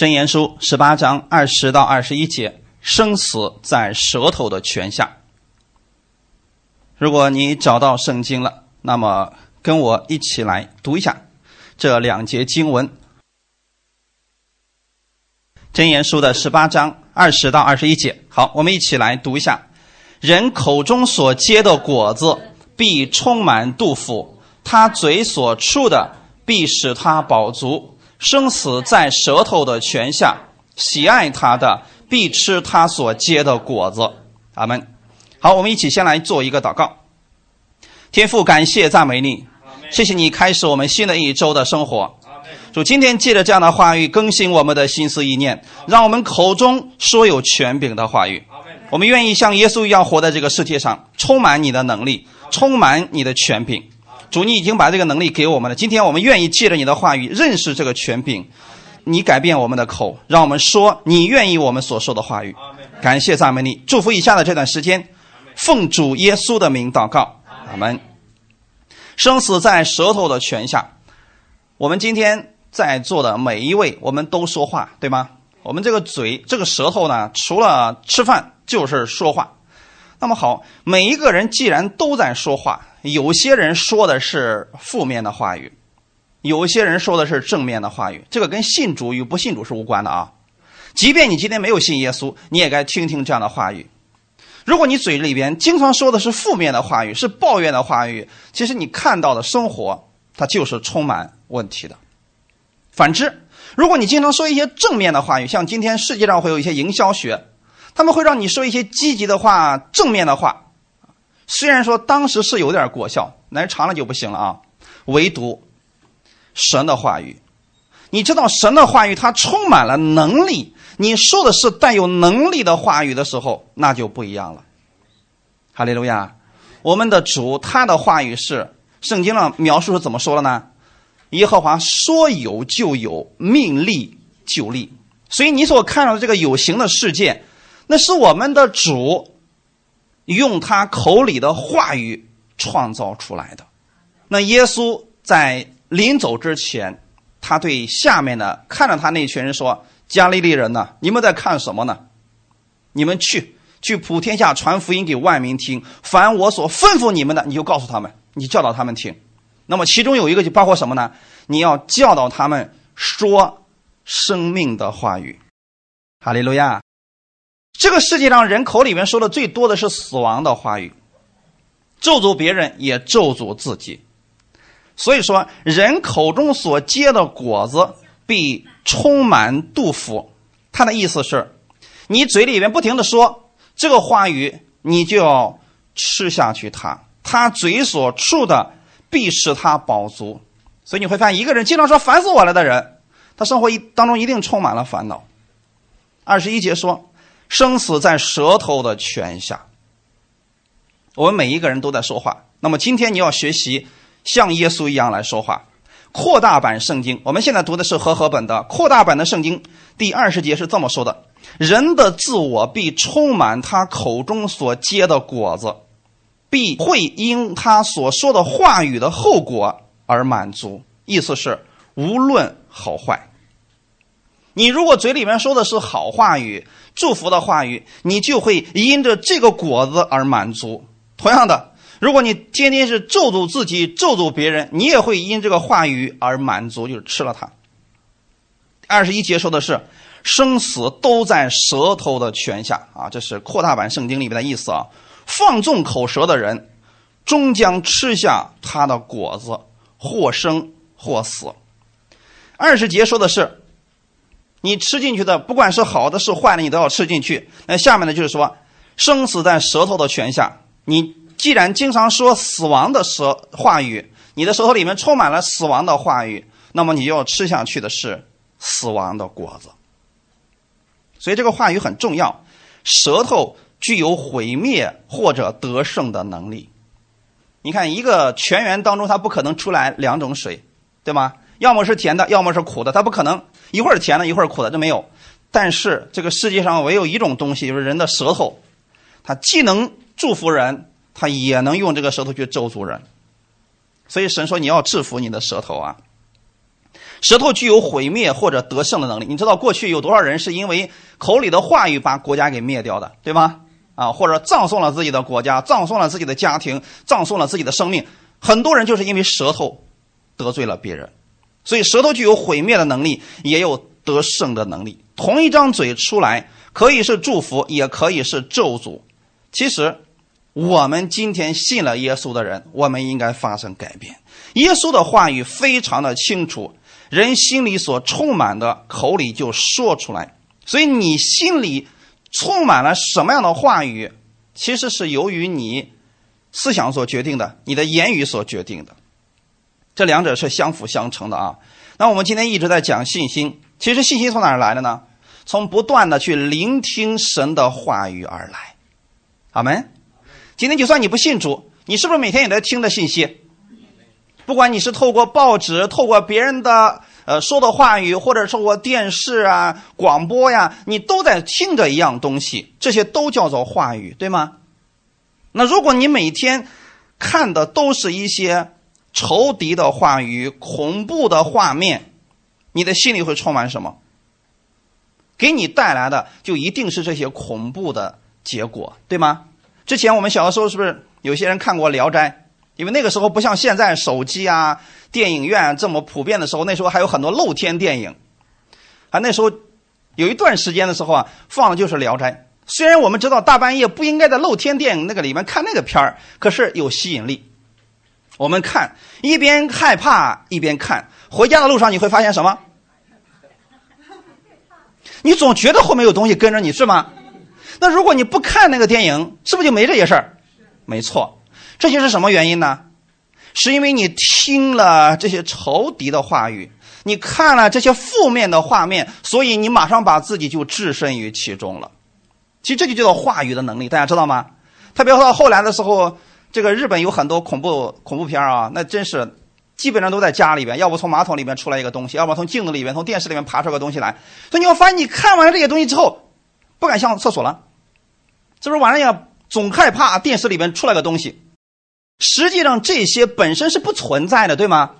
真言书十八章二十到二十一节，生死在舌头的权下。如果你找到圣经了，那么跟我一起来读一下这两节经文。真言书的十八章二十到二十一节，好，我们一起来读一下：人口中所结的果子，必充满肚腹；他嘴所出的，必使他饱足。生死在舌头的泉下，喜爱他的，必吃他所结的果子。阿门。好，我们一起先来做一个祷告。天父，感谢赞美你，谢谢你开始我们新的一周的生活。主，今天借着这样的话语更新我们的心思意念，让我们口中说有权柄的话语。我们愿意像耶稣一样活在这个世界上，充满你的能力，充满你的权柄。主，你已经把这个能力给我们了。今天我们愿意借着你的话语认识这个权柄，你改变我们的口，让我们说你愿意我们所说的话语。感谢赞美你，祝福以下的这段时间，奉主耶稣的名祷告，阿门。生死在舌头的权下，我们今天在座的每一位，我们都说话，对吗？我们这个嘴，这个舌头呢，除了吃饭就是说话。那么好，每一个人既然都在说话。有些人说的是负面的话语，有些人说的是正面的话语，这个跟信主与不信主是无关的啊。即便你今天没有信耶稣，你也该听听这样的话语。如果你嘴里边经常说的是负面的话语，是抱怨的话语，其实你看到的生活它就是充满问题的。反之，如果你经常说一些正面的话语，像今天世界上会有一些营销学，他们会让你说一些积极的话、正面的话。虽然说当时是有点果效，来长了就不行了啊。唯独神的话语，你知道神的话语它充满了能力。你说的是带有能力的话语的时候，那就不一样了。哈利路亚！我们的主他的话语是圣经上描述是怎么说的呢？耶和华说有就有，命立就立。所以你所看到的这个有形的世界，那是我们的主。用他口里的话语创造出来的。那耶稣在临走之前，他对下面的看着他那群人说：“加利利人呢？你们在看什么呢？你们去，去普天下传福音给万民听。凡我所吩咐你们的，你就告诉他们，你教导他们听。那么其中有一个就包括什么呢？你要教导他们说生命的话语。哈利路亚。”这个世界上人口里面说的最多的是死亡的话语，咒诅别人也咒诅自己，所以说人口中所结的果子必充满杜甫。他的意思是，你嘴里面不停的说这个话语，你就要吃下去它，他嘴所出的必使他饱足。所以你会发现，一个人经常说烦死我了的人，他生活一当中一定充满了烦恼。二十一节说。生死在舌头的泉下。我们每一个人都在说话。那么今天你要学习像耶稣一样来说话。扩大版圣经，我们现在读的是和合本的扩大版的圣经，第二十节是这么说的：人的自我必充满他口中所结的果子，必会因他所说的话语的后果而满足。意思是无论好坏。你如果嘴里面说的是好话语、祝福的话语，你就会因着这个果子而满足。同样的，如果你天天是咒诅自己、咒诅别人，你也会因这个话语而满足，就是吃了它。二十一节说的是生死都在舌头的泉下啊，这是扩大版圣经里面的意思啊。放纵口舌的人，终将吃下他的果子，或生或死。二十节说的是。你吃进去的，不管是好的是坏的，你都要吃进去。那下面呢，就是说，生死在舌头的泉下。你既然经常说死亡的舌话语，你的舌头里面充满了死亡的话语，那么你就要吃下去的是死亡的果子。所以这个话语很重要。舌头具有毁灭或者得胜的能力。你看，一个泉源当中，它不可能出来两种水，对吗？要么是甜的，要么是苦的，它不可能。一会儿甜的，一会儿苦的，这没有。但是这个世界上唯有一种东西，就是人的舌头，它既能祝福人，它也能用这个舌头去咒诅人。所以神说你要制服你的舌头啊！舌头具有毁灭或者得胜的能力。你知道过去有多少人是因为口里的话语把国家给灭掉的，对吗？啊，或者葬送了自己的国家，葬送了自己的家庭，葬送了自己的生命。很多人就是因为舌头得罪了别人，所以舌头具有毁灭的能力，也有得胜的能力。同一张嘴出来，可以是祝福，也可以是咒诅。其实，我们今天信了耶稣的人，我们应该发生改变。耶稣的话语非常的清楚，人心里所充满的，口里就说出来。所以你心里充满了什么样的话语，其实是由于你思想所决定的，你的言语所决定的。这两者是相辅相成的啊。那我们今天一直在讲信心，其实信心从哪儿来的呢？从不断的去聆听神的话语而来。阿门。今天就算你不信主，你是不是每天也在听着信息？不管你是透过报纸、透过别人的呃说的话语，或者透过电视啊、广播呀，你都在听着一样东西，这些都叫做话语，对吗？那如果你每天看的都是一些仇敌的话语、恐怖的画面，你的心里会充满什么？给你带来的就一定是这些恐怖的结果，对吗？之前我们小的时候是不是有些人看过《聊斋》？因为那个时候不像现在手机啊、电影院这么普遍的时候，那时候还有很多露天电影。啊，那时候有一段时间的时候啊，放的就是《聊斋》。虽然我们知道大半夜不应该在露天电影那个里面看那个片儿，可是有吸引力。我们看一边害怕一边看，回家的路上你会发现什么？你总觉得后面有东西跟着你是吗？那如果你不看那个电影，是不是就没这些事儿？没错。这些是什么原因呢？是因为你听了这些仇敌的话语，你看了这些负面的画面，所以你马上把自己就置身于其中了。其实这就叫做话语的能力，大家知道吗？特别到后来的时候，这个日本有很多恐怖恐怖片啊，那真是基本上都在家里边，要不从马桶里面出来一个东西，要不从镜子里面、从电视里面爬出个东西来。所以你会发现，你看完了这些东西之后，不敢上厕所了，是不是晚上也总害怕电视里面出来个东西？实际上这些本身是不存在的，对吗？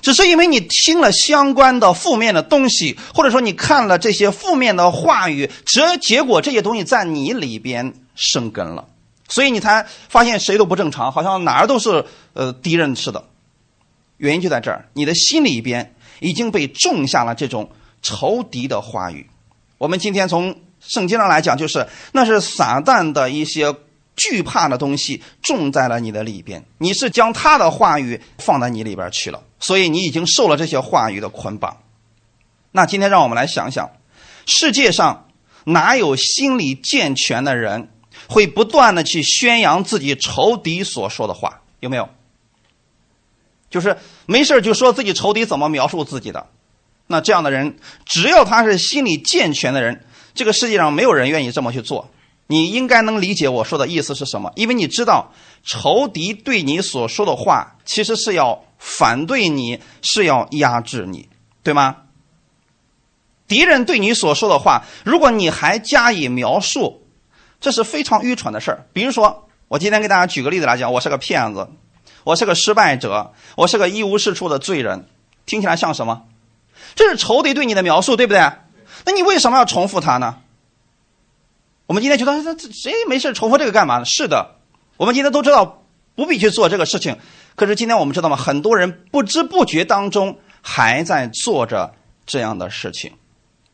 只是因为你听了相关的负面的东西，或者说你看了这些负面的话语，这结果这些东西在你里边生根了，所以你才发现谁都不正常，好像哪儿都是呃敌人似的。原因就在这儿，你的心里边已经被种下了这种仇敌的话语。我们今天从圣经上来讲，就是那是撒旦的一些。惧怕的东西种在了你的里边，你是将他的话语放在你里边去了，所以你已经受了这些话语的捆绑。那今天让我们来想想，世界上哪有心理健全的人会不断的去宣扬自己仇敌所说的话？有没有？就是没事就说自己仇敌怎么描述自己的，那这样的人，只要他是心理健全的人，这个世界上没有人愿意这么去做。你应该能理解我说的意思是什么，因为你知道仇敌对你所说的话，其实是要反对你，是要压制你，对吗？敌人对你所说的话，如果你还加以描述，这是非常愚蠢的事儿。比如说，我今天给大家举个例子来讲，我是个骗子，我是个失败者，我是个一无是处的罪人，听起来像什么？这是仇敌对你的描述，对不对？那你为什么要重复它呢？我们今天觉得这谁没事重复这个干嘛呢？是的，我们今天都知道不必去做这个事情。可是今天我们知道吗？很多人不知不觉当中还在做着这样的事情。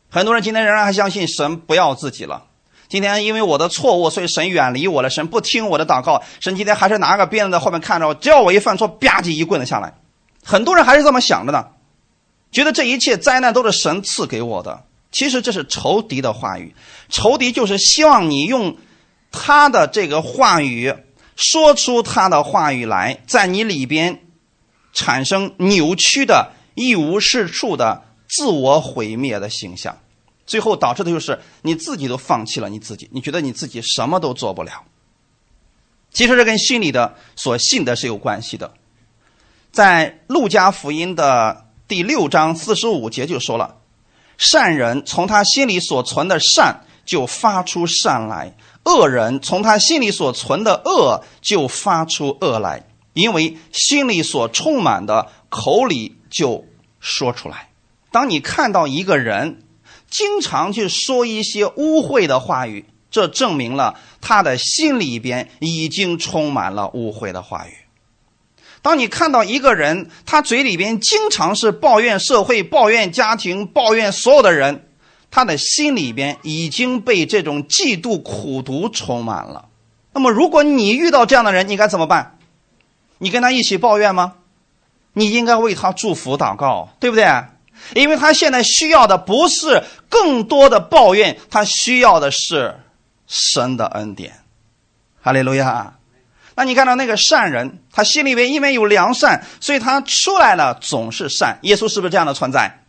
很多人今天仍然还相信神不要自己了。今天因为我的错误，所以神远离我了。神不听我的祷告。神今天还是拿个鞭子在后面看着我，只要我一犯错，吧唧一棍子下来。很多人还是这么想着呢，觉得这一切灾难都是神赐给我的。其实这是仇敌的话语，仇敌就是希望你用他的这个话语说出他的话语来，在你里边产生扭曲的一无是处的自我毁灭的形象，最后导致的就是你自己都放弃了你自己，你觉得你自己什么都做不了。其实这跟心里的所信的是有关系的，在路加福音的第六章四十五节就说了。善人从他心里所存的善就发出善来，恶人从他心里所存的恶就发出恶来，因为心里所充满的，口里就说出来。当你看到一个人经常去说一些污秽的话语，这证明了他的心里边已经充满了污秽的话语。当你看到一个人，他嘴里边经常是抱怨社会、抱怨家庭、抱怨所有的人，他的心里边已经被这种嫉妒、苦毒充满了。那么，如果你遇到这样的人，你该怎么办？你跟他一起抱怨吗？你应该为他祝福祷告，对不对？因为他现在需要的不是更多的抱怨，他需要的是神的恩典。哈利路亚。那你看到那个善人，他心里面因为有良善，所以他出来了总是善。耶稣是不是这样的存在？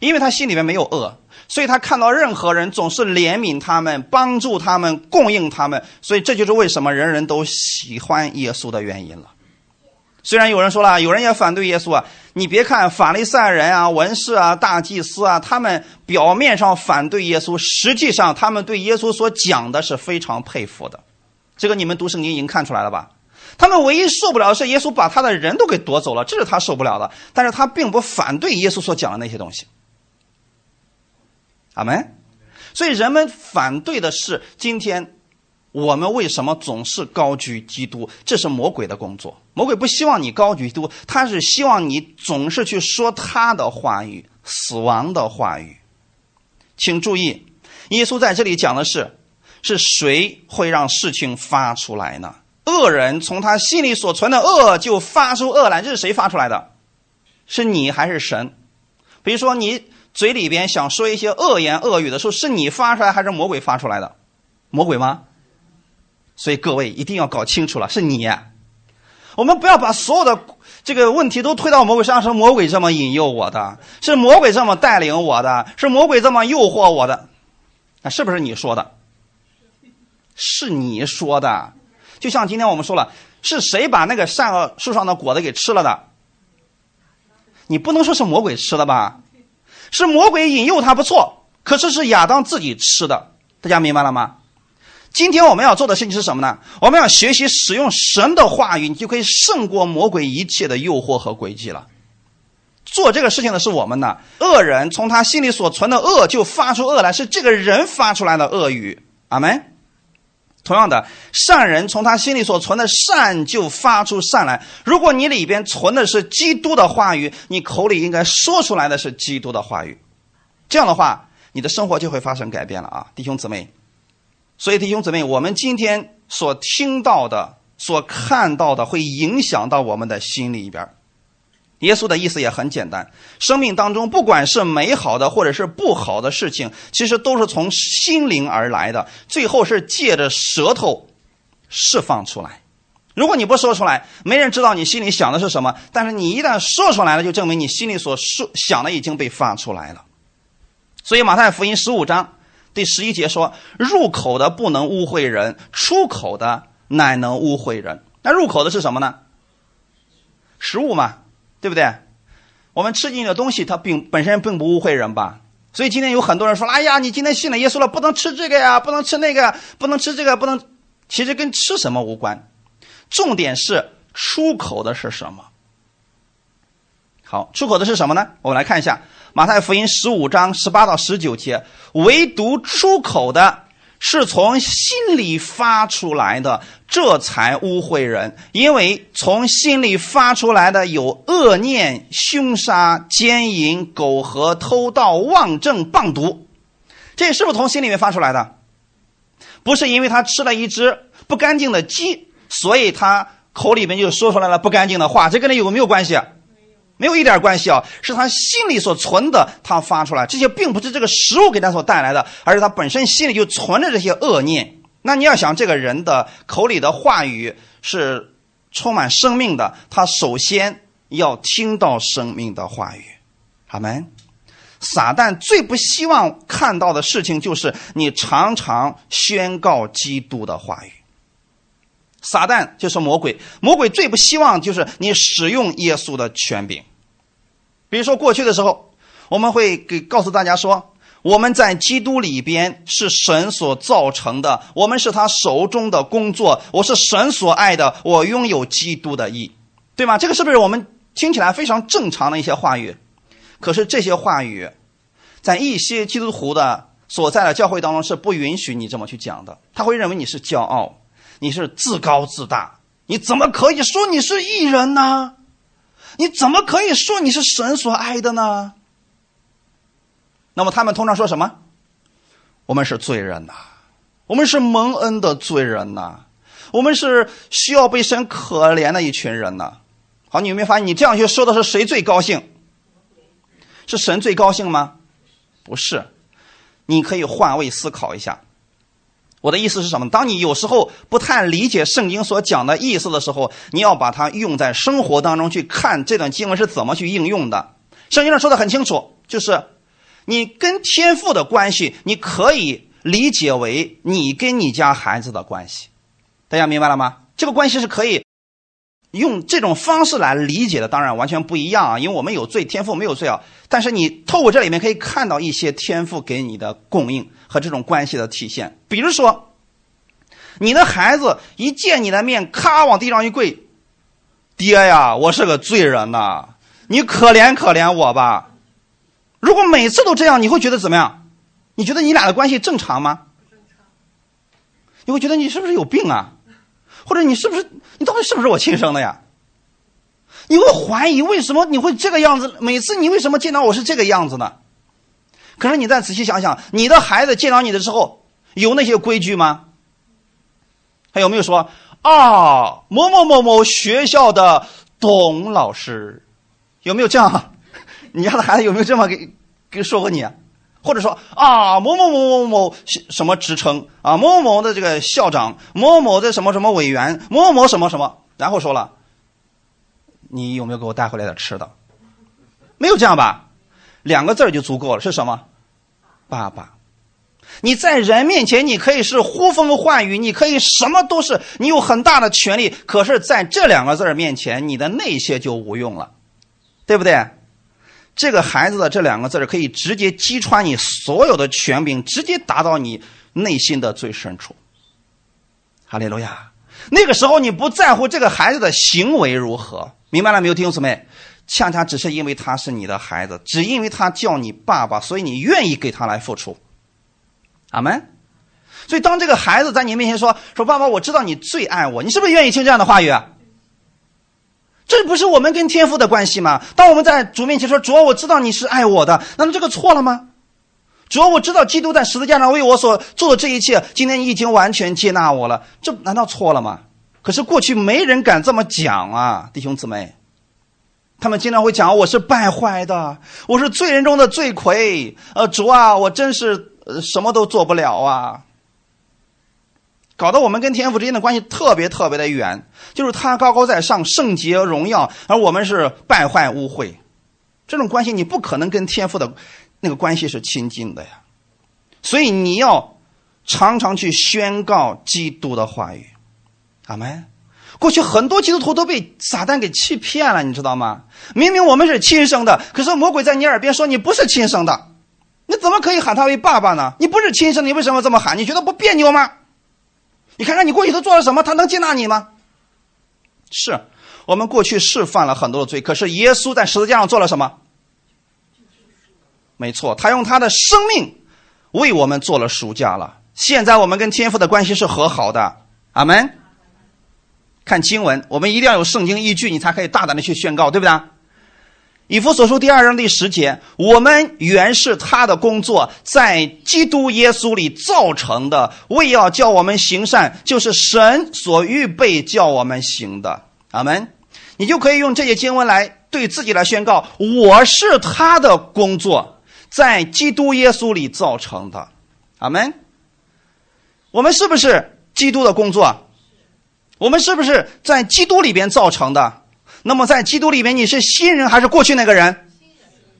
因为他心里面没有恶，所以他看到任何人总是怜悯他们、帮助他们、供应他们。所以这就是为什么人人都喜欢耶稣的原因了。虽然有人说了，有人也反对耶稣啊。你别看法利赛人啊、文士啊、大祭司啊，他们表面上反对耶稣，实际上他们对耶稣所讲的是非常佩服的。这个你们读圣经已经看出来了吧？他们唯一受不了的是耶稣把他的人都给夺走了，这是他受不了的。但是他并不反对耶稣所讲的那些东西。阿门。所以人们反对的是今天我们为什么总是高举基督？这是魔鬼的工作。魔鬼不希望你高举基督，他是希望你总是去说他的话语、死亡的话语。请注意，耶稣在这里讲的是。是谁会让事情发出来呢？恶人从他心里所存的恶就发出恶来，这是谁发出来的？是你还是神？比如说你嘴里边想说一些恶言恶语的时候，是你发出来还是魔鬼发出来的？魔鬼吗？所以各位一定要搞清楚了，是你。我们不要把所有的这个问题都推到魔鬼身上，是魔鬼这么引诱我的，是魔鬼这么带领我的，是魔鬼这么诱惑我的，那是不是你说的？是你说的，就像今天我们说了，是谁把那个善恶树上的果子给吃了的？你不能说是魔鬼吃的吧？是魔鬼引诱他不错，可是是亚当自己吃的，大家明白了吗？今天我们要做的事情是什么呢？我们要学习使用神的话语，你就可以胜过魔鬼一切的诱惑和诡计了。做这个事情的是我们呢，恶人从他心里所存的恶就发出恶来，是这个人发出来的恶语。阿门。同样的，善人从他心里所存的善就发出善来。如果你里边存的是基督的话语，你口里应该说出来的是基督的话语。这样的话，你的生活就会发生改变了啊，弟兄姊妹。所以，弟兄姊妹，我们今天所听到的、所看到的，会影响到我们的心里边。耶稣的意思也很简单：生命当中，不管是美好的或者是不好的事情，其实都是从心灵而来的，最后是借着舌头释放出来。如果你不说出来，没人知道你心里想的是什么；但是你一旦说出来了，就证明你心里所说想的已经被发出来了。所以马太福音十五章第十一节说：“入口的不能污秽人，出口的乃能污秽人。”那入口的是什么呢？食物嘛。对不对？我们吃进去的东西，它并本身并不污秽人吧？所以今天有很多人说：“哎呀，你今天信了耶稣了，不能吃这个呀，不能吃那个，不能吃这个，不能。”其实跟吃什么无关，重点是出口的是什么。好，出口的是什么呢？我们来看一下马太福音十五章十八到十九节，唯独出口的。是从心里发出来的，这才污秽人。因为从心里发出来的有恶念、凶杀、奸淫、苟合、偷盗、妄证、谤毒，这是不是从心里面发出来的？不是因为他吃了一只不干净的鸡，所以他口里面就说出来了不干净的话，这跟他有没有关系？没有一点关系啊，是他心里所存的，他发出来。这些并不是这个食物给他所带来的，而是他本身心里就存着这些恶念。那你要想这个人的口里的话语是充满生命的，他首先要听到生命的话语。阿门。撒旦最不希望看到的事情就是你常常宣告基督的话语。撒旦就是魔鬼，魔鬼最不希望就是你使用耶稣的权柄。比如说过去的时候，我们会给告诉大家说，我们在基督里边是神所造成的，我们是他手中的工作，我是神所爱的，我拥有基督的义，对吗？这个是不是我们听起来非常正常的一些话语？可是这些话语，在一些基督徒的所在的教会当中是不允许你这么去讲的。他会认为你是骄傲，你是自高自大。你怎么可以说你是艺人呢？你怎么可以说你是神所爱的呢？那么他们通常说什么？我们是罪人呐，我们是蒙恩的罪人呐，我们是需要被神可怜的一群人呐。好，你有没有发现，你这样去说的是谁最高兴？是神最高兴吗？不是，你可以换位思考一下。我的意思是什么？当你有时候不太理解圣经所讲的意思的时候，你要把它用在生活当中去看这段经文是怎么去应用的。圣经上说的很清楚，就是你跟天父的关系，你可以理解为你跟你家孩子的关系。大家明白了吗？这个关系是可以。用这种方式来理解的，当然完全不一样啊！因为我们有罪，天赋没有罪啊。但是你透过这里面可以看到一些天赋给你的供应和这种关系的体现。比如说，你的孩子一见你的面，咔往地上一跪，爹呀，我是个罪人呐，你可怜可怜我吧。如果每次都这样，你会觉得怎么样？你觉得你俩的关系正常吗？你会觉得你是不是有病啊？或者你是不是你到底是不是我亲生的呀？你会怀疑为什么你会这个样子？每次你为什么见到我是这个样子呢？可是你再仔细想想，你的孩子见到你的时候有那些规矩吗？他有没有说啊某某某某学校的董老师？有没有这样？你家的孩子有没有这么给给说过你？或者说啊，某某某某某什么职称啊，某某某的这个校长，某某的什么什么委员，某某某什么什么，然后说了，你有没有给我带回来点吃的？没有这样吧？两个字就足够了，是什么？爸爸。你在人面前你可以是呼风唤雨，你可以什么都是，你有很大的权利。可是在这两个字面前，你的那些就无用了，对不对？这个孩子的这两个字可以直接击穿你所有的权柄，直接打到你内心的最深处。哈利路亚！那个时候你不在乎这个孩子的行为如何，明白了没有，弟兄姊妹？恰恰只是因为他是你的孩子，只因为他叫你爸爸，所以你愿意给他来付出。阿门。所以当这个孩子在你面前说说爸爸，我知道你最爱我，你是不是愿意听这样的话语？这不是我们跟天父的关系吗？当我们在主面前说：“主，我知道你是爱我的。”那么这个错了吗？主，我知道基督在十字架上为我所做的这一切，今天你已经完全接纳我了，这难道错了吗？可是过去没人敢这么讲啊，弟兄姊妹，他们经常会讲：“我是败坏的，我是罪人中的罪魁。”呃，主啊，我真是什么都做不了啊。搞得我们跟天父之间的关系特别特别的远，就是他高高在上，圣洁荣耀，而我们是败坏污秽，这种关系你不可能跟天父的那个关系是亲近的呀。所以你要常常去宣告基督的话语，阿门。过去很多基督徒都被撒旦给欺骗了，你知道吗？明明我们是亲生的，可是魔鬼在你耳边说你不是亲生的，你怎么可以喊他为爸爸呢？你不是亲生，你为什么这么喊？你觉得不别扭吗？你看看你过去都做了什么，他能接纳你吗？是我们过去是犯了很多的罪，可是耶稣在十字架上做了什么？没错，他用他的生命为我们做了赎价了。现在我们跟天父的关系是和好的。阿门。看经文，我们一定要有圣经依据，你才可以大胆的去宣告，对不对？以弗所书第二章第十节，我们原是他的工作，在基督耶稣里造成的，为要叫我们行善，就是神所预备叫我们行的。阿门。你就可以用这些经文来对自己来宣告：我是他的工作，在基督耶稣里造成的。阿门。我们是不是基督的工作？我们是不是在基督里边造成的？那么，在基督里面，你是新人还是过去那个人？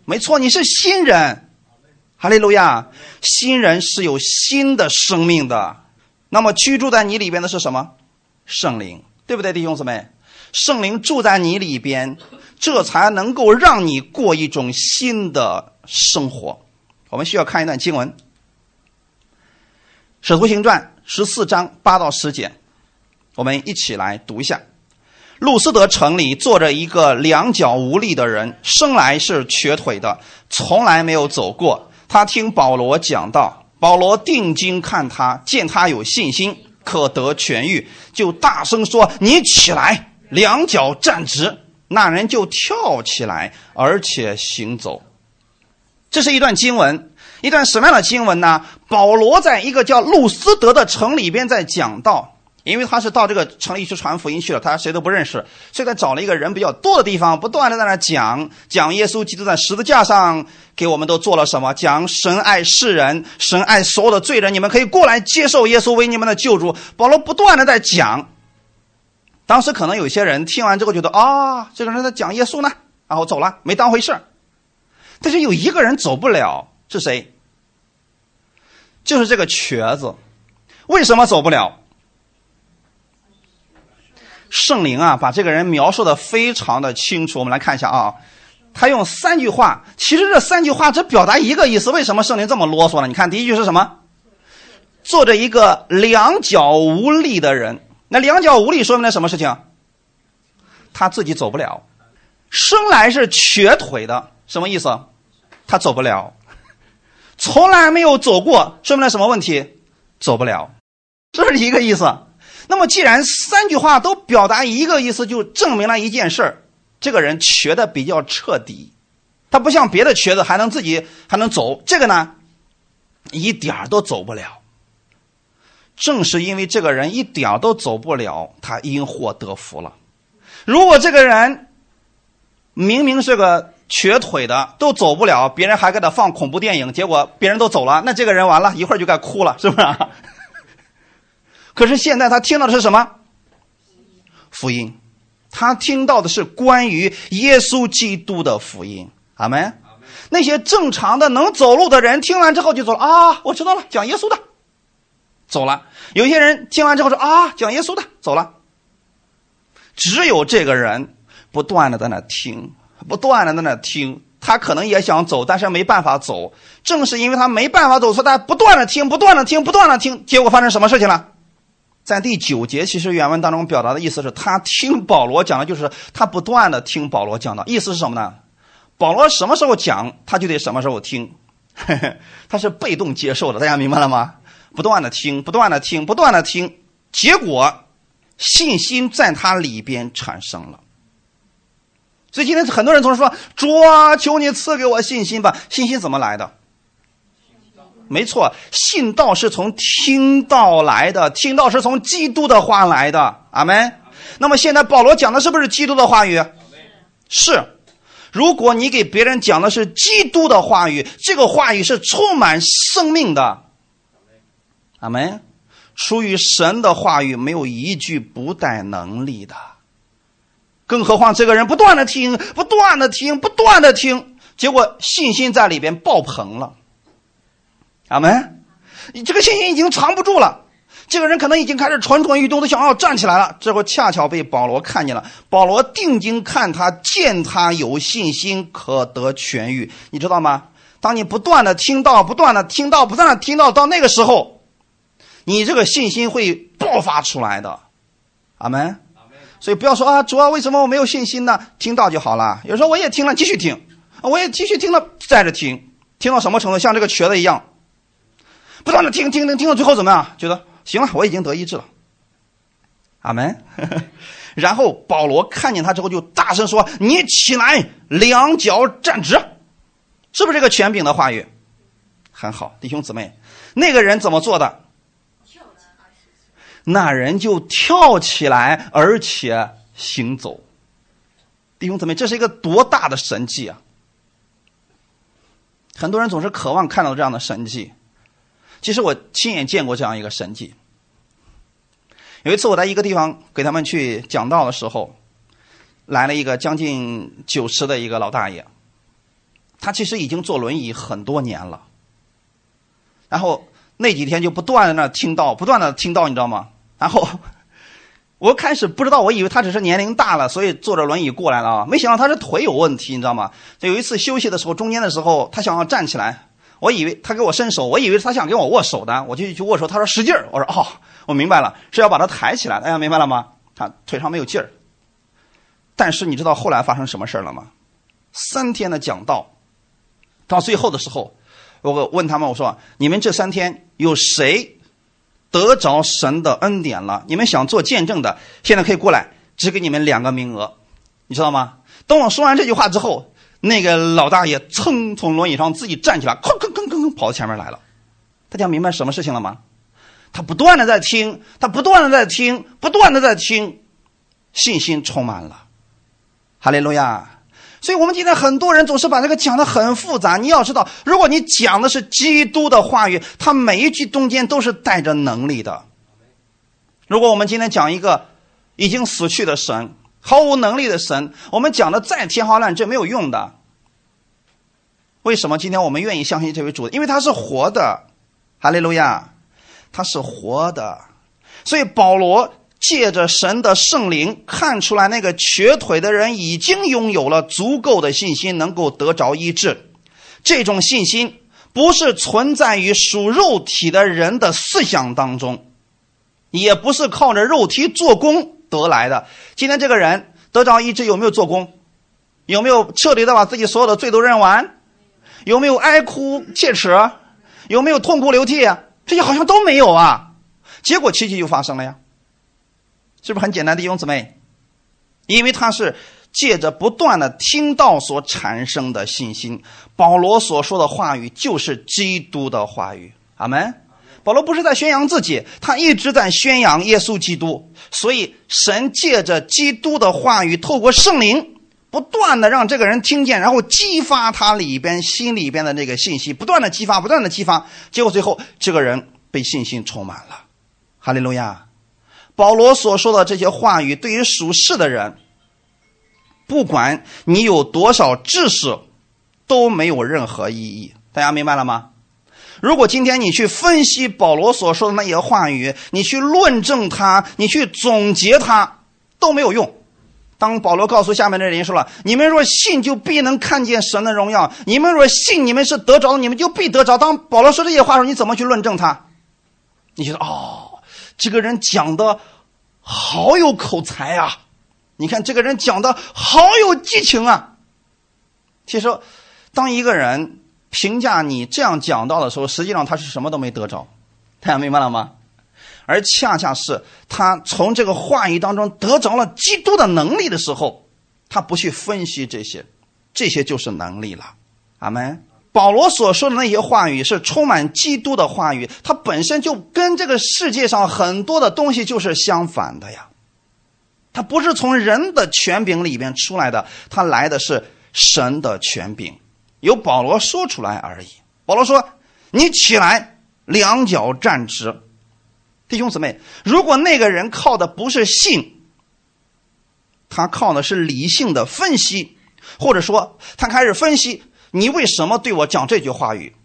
没错，你是新人。哈利路亚！新人是有新的生命的。那么，居住在你里边的是什么？圣灵，对不对，弟兄姊妹？圣灵住在你里边，这才能够让你过一种新的生活。我们需要看一段经文，《使徒行传》十四章八到十节，我们一起来读一下。路斯德城里坐着一个两脚无力的人，生来是瘸腿的，从来没有走过。他听保罗讲道，保罗定睛看他，见他有信心，可得痊愈，就大声说：“你起来，两脚站直。”那人就跳起来，而且行走。这是一段经文，一段什么样的经文呢？保罗在一个叫路斯德的城里边在讲道。因为他是到这个城里去传福音去了，他谁都不认识，所以他找了一个人比较多的地方，不断的在那讲讲耶稣基督在十字架上给我们都做了什么，讲神爱世人，神爱所有的罪人，你们可以过来接受耶稣为你们的救主。保罗不断的在讲，当时可能有些人听完之后觉得啊，这个人在讲耶稣呢，然后走了，没当回事但是有一个人走不了，是谁？就是这个瘸子，为什么走不了？圣灵啊，把这个人描述的非常的清楚。我们来看一下啊，他用三句话，其实这三句话只表达一个意思。为什么圣灵这么啰嗦呢？你看，第一句是什么？坐着一个两脚无力的人。那两脚无力说明了什么事情？他自己走不了，生来是瘸腿的，什么意思？他走不了，从来没有走过，说明了什么问题？走不了，这是一个意思。那么，既然三句话都表达一个意思，就证明了一件事儿：这个人瘸的比较彻底。他不像别的瘸子还能自己还能走，这个呢，一点儿都走不了。正是因为这个人一点儿都走不了，他因祸得福了。如果这个人明明是个瘸腿的，都走不了，别人还给他放恐怖电影，结果别人都走了，那这个人完了一会儿就该哭了，是不是？可是现在他听到的是什么？福音，他听到的是关于耶稣基督的福音。阿门。那些正常的能走路的人听完之后就走了啊，我知道了，讲耶稣的，走了。有些人听完之后说啊，讲耶稣的，走了。只有这个人不断的在那听，不断的在那听，他可能也想走，但是没办法走。正是因为他没办法走，所以他不断的听，不断的听，不断的听，结果发生什么事情了？在第九节，其实原文当中表达的意思是他听保罗讲的，就是他不断的听保罗讲的。意思是什么呢？保罗什么时候讲，他就得什么时候听，他是被动接受的。大家明白了吗？不断的听，不断的听，不断的听，结果信心在他里边产生了。所以今天很多人总是说：“主啊，求你赐给我信心吧。”信心怎么来的？没错，信道是从听道来的，听道是从基督的话来的。阿门。那么现在保罗讲的是不是基督的话语？是。如果你给别人讲的是基督的话语，这个话语是充满生命的。阿门。出于神的话语，没有一句不带能力的。更何况这个人不断的听，不断的听，不断的听，结果信心在里边爆棚了。阿门！你这个信心已经藏不住了，这个人可能已经开始蠢蠢欲动，都想要站起来了。这会恰巧被保罗看见了。保罗定睛看他，见他有信心，可得痊愈。你知道吗？当你不断的听到，不断的听到，不断的听到，到那个时候，你这个信心会爆发出来的。阿门。所以不要说啊，主啊，为什么我没有信心呢？听到就好了。有时候我也听了，继续听，我也继续听了，在这听，听到什么程度？像这个瘸子一样。不断的听听听听到最后怎么样？觉得行了，我已经得医治了。阿门。然后保罗看见他之后，就大声说：“你起来，两脚站直。”是不是这个权柄的话语？很好，弟兄姊妹，那个人怎么做的？那人就跳起来，而且行走。弟兄姊妹，这是一个多大的神迹啊！很多人总是渴望看到这样的神迹。其实我亲眼见过这样一个神迹。有一次我在一个地方给他们去讲道的时候，来了一个将近九十的一个老大爷，他其实已经坐轮椅很多年了。然后那几天就不断的那听到，不断的听到，你知道吗？然后 我开始不知道，我以为他只是年龄大了，所以坐着轮椅过来了啊，没想到他是腿有问题，你知道吗？有一次休息的时候，中间的时候，他想要站起来。我以为他给我伸手，我以为他想跟我握手的，我就去握手。他说使劲儿，我说哦，我明白了，是要把他抬起来。大家明白了吗？他腿上没有劲儿，但是你知道后来发生什么事了吗？三天的讲道，到最后的时候，我问他们我说：“你们这三天有谁得着神的恩典了？你们想做见证的，现在可以过来，只给你们两个名额，你知道吗？”等我说完这句话之后，那个老大爷噌从轮椅上自己站起来，哐哐跑前面来了。大家明白什么事情了吗？他不断的在听，他不断的在听，不断的在听，信心充满了。哈利路亚！所以我们今天很多人总是把这个讲的很复杂。你要知道，如果你讲的是基督的话语，他每一句中间都是带着能力的。如果我们今天讲一个已经死去的神。毫无能力的神，我们讲的再天花乱坠没有用的。为什么今天我们愿意相信这位主？因为他是活的，哈利路亚，他是活的。所以保罗借着神的圣灵看出来，那个瘸腿的人已经拥有了足够的信心，能够得着医治。这种信心不是存在于属肉体的人的思想当中，也不是靠着肉体做工。得来的。今天这个人得着医治，有没有做工？有没有彻底的把自己所有的罪都认完？有没有哀哭切齿？有没有痛哭流涕啊？这些好像都没有啊。结果奇迹就发生了呀，是不是很简单的弟兄姊妹？因为他是借着不断的听到所产生的信心。保罗所说的话语就是基督的话语。阿门。保罗不是在宣扬自己，他一直在宣扬耶稣基督。所以神借着基督的话语，透过圣灵，不断的让这个人听见，然后激发他里边心里边的那个信息，不断的激发，不断的激发，结果最后这个人被信心充满了。哈利路亚！保罗所说的这些话语，对于属世的人，不管你有多少知识，都没有任何意义。大家明白了吗？如果今天你去分析保罗所说的那些话语，你去论证他，你去总结他，都没有用。当保罗告诉下面的人说了：“你们若信，就必能看见神的荣耀；你们若信，你们是得着，你们就必得着。”当保罗说这些话的时候，你怎么去论证他？你觉得哦，这个人讲的好有口才啊！你看这个人讲的好有激情啊！其实，当一个人。评价你这样讲到的时候，实际上他是什么都没得着，大家明白了吗？而恰恰是他从这个话语当中得着了基督的能力的时候，他不去分析这些，这些就是能力了。阿门。保罗所说的那些话语是充满基督的话语，它本身就跟这个世界上很多的东西就是相反的呀。它不是从人的权柄里边出来的，它来的是神的权柄。由保罗说出来而已。保罗说：“你起来，两脚站直。”弟兄姊妹，如果那个人靠的不是信，他靠的是理性的分析，或者说他开始分析你为什么对我讲这句话语。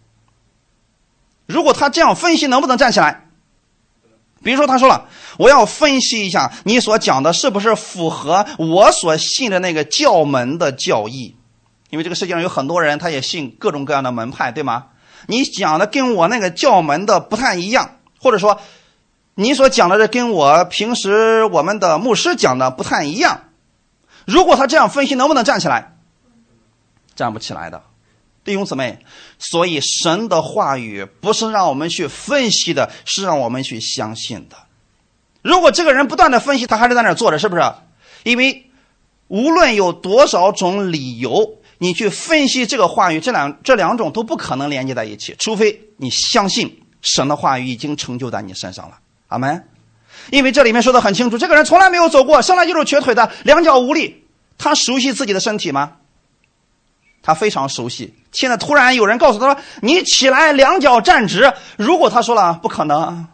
如果他这样分析，能不能站起来？比如说，他说了：“我要分析一下你所讲的是不是符合我所信的那个教门的教义。”因为这个世界上有很多人，他也信各种各样的门派，对吗？你讲的跟我那个教门的不太一样，或者说，你所讲的这跟我平时我们的牧师讲的不太一样。如果他这样分析，能不能站起来？站不起来的，弟兄姊妹。所以神的话语不是让我们去分析的，是让我们去相信的。如果这个人不断的分析，他还是在那坐着，是不是？因为无论有多少种理由。你去分析这个话语，这两这两种都不可能连接在一起，除非你相信神的话语已经成就在你身上了，阿门。因为这里面说的很清楚，这个人从来没有走过，生来就是瘸腿的，两脚无力。他熟悉自己的身体吗？他非常熟悉。现在突然有人告诉他说：“你起来，两脚站直。”如果他说了不可能，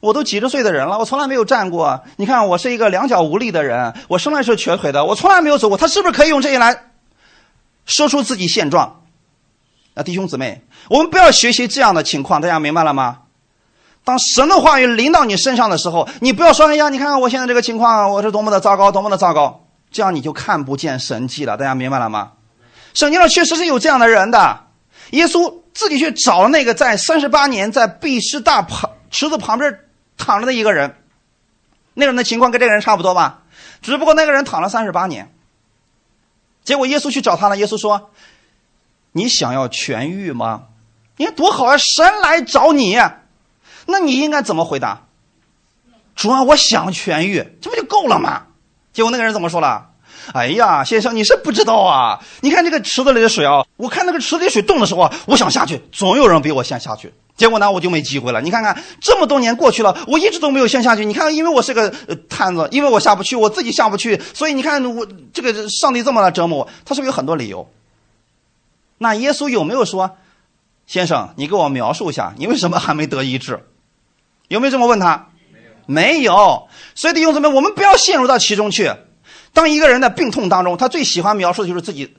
我都几十岁的人了，我从来没有站过。你看，我是一个两脚无力的人，我生来是瘸腿的，我从来没有走过。他是不是可以用这些来？说出自己现状，啊，弟兄姊妹，我们不要学习这样的情况，大家明白了吗？当神的话语临到你身上的时候，你不要说：“哎呀，你看看我现在这个情况，我是多么的糟糕，多么的糟糕。”这样你就看不见神迹了。大家明白了吗？圣经上确实是有这样的人的。耶稣自己去找了那个在三十八年在毕士大旁池子旁边躺着的一个人，那人的情况跟这个人差不多吧？只不过那个人躺了三十八年。结果耶稣去找他了，耶稣说：“你想要痊愈吗？你看多好啊！神来找你，那你应该怎么回答？主啊，我想痊愈，这不就够了吗？”结果那个人怎么说了？哎呀，先生，你是不知道啊！你看这个池子里的水啊，我看那个池子里水动的时候啊，我想下去，总有人比我先下去。结果呢，我就没机会了。你看看，这么多年过去了，我一直都没有先下去。你看，因为我是个摊子，因为我下不去，我自己下不去，所以你看我这个上帝这么来折磨我，他是不是有很多理由？那耶稣有没有说，先生，你给我描述一下，你为什么还没得医治？有没有这么问他？没有。所以弟兄姊妹，我们不要陷入到其中去。当一个人的病痛当中，他最喜欢描述的就是自己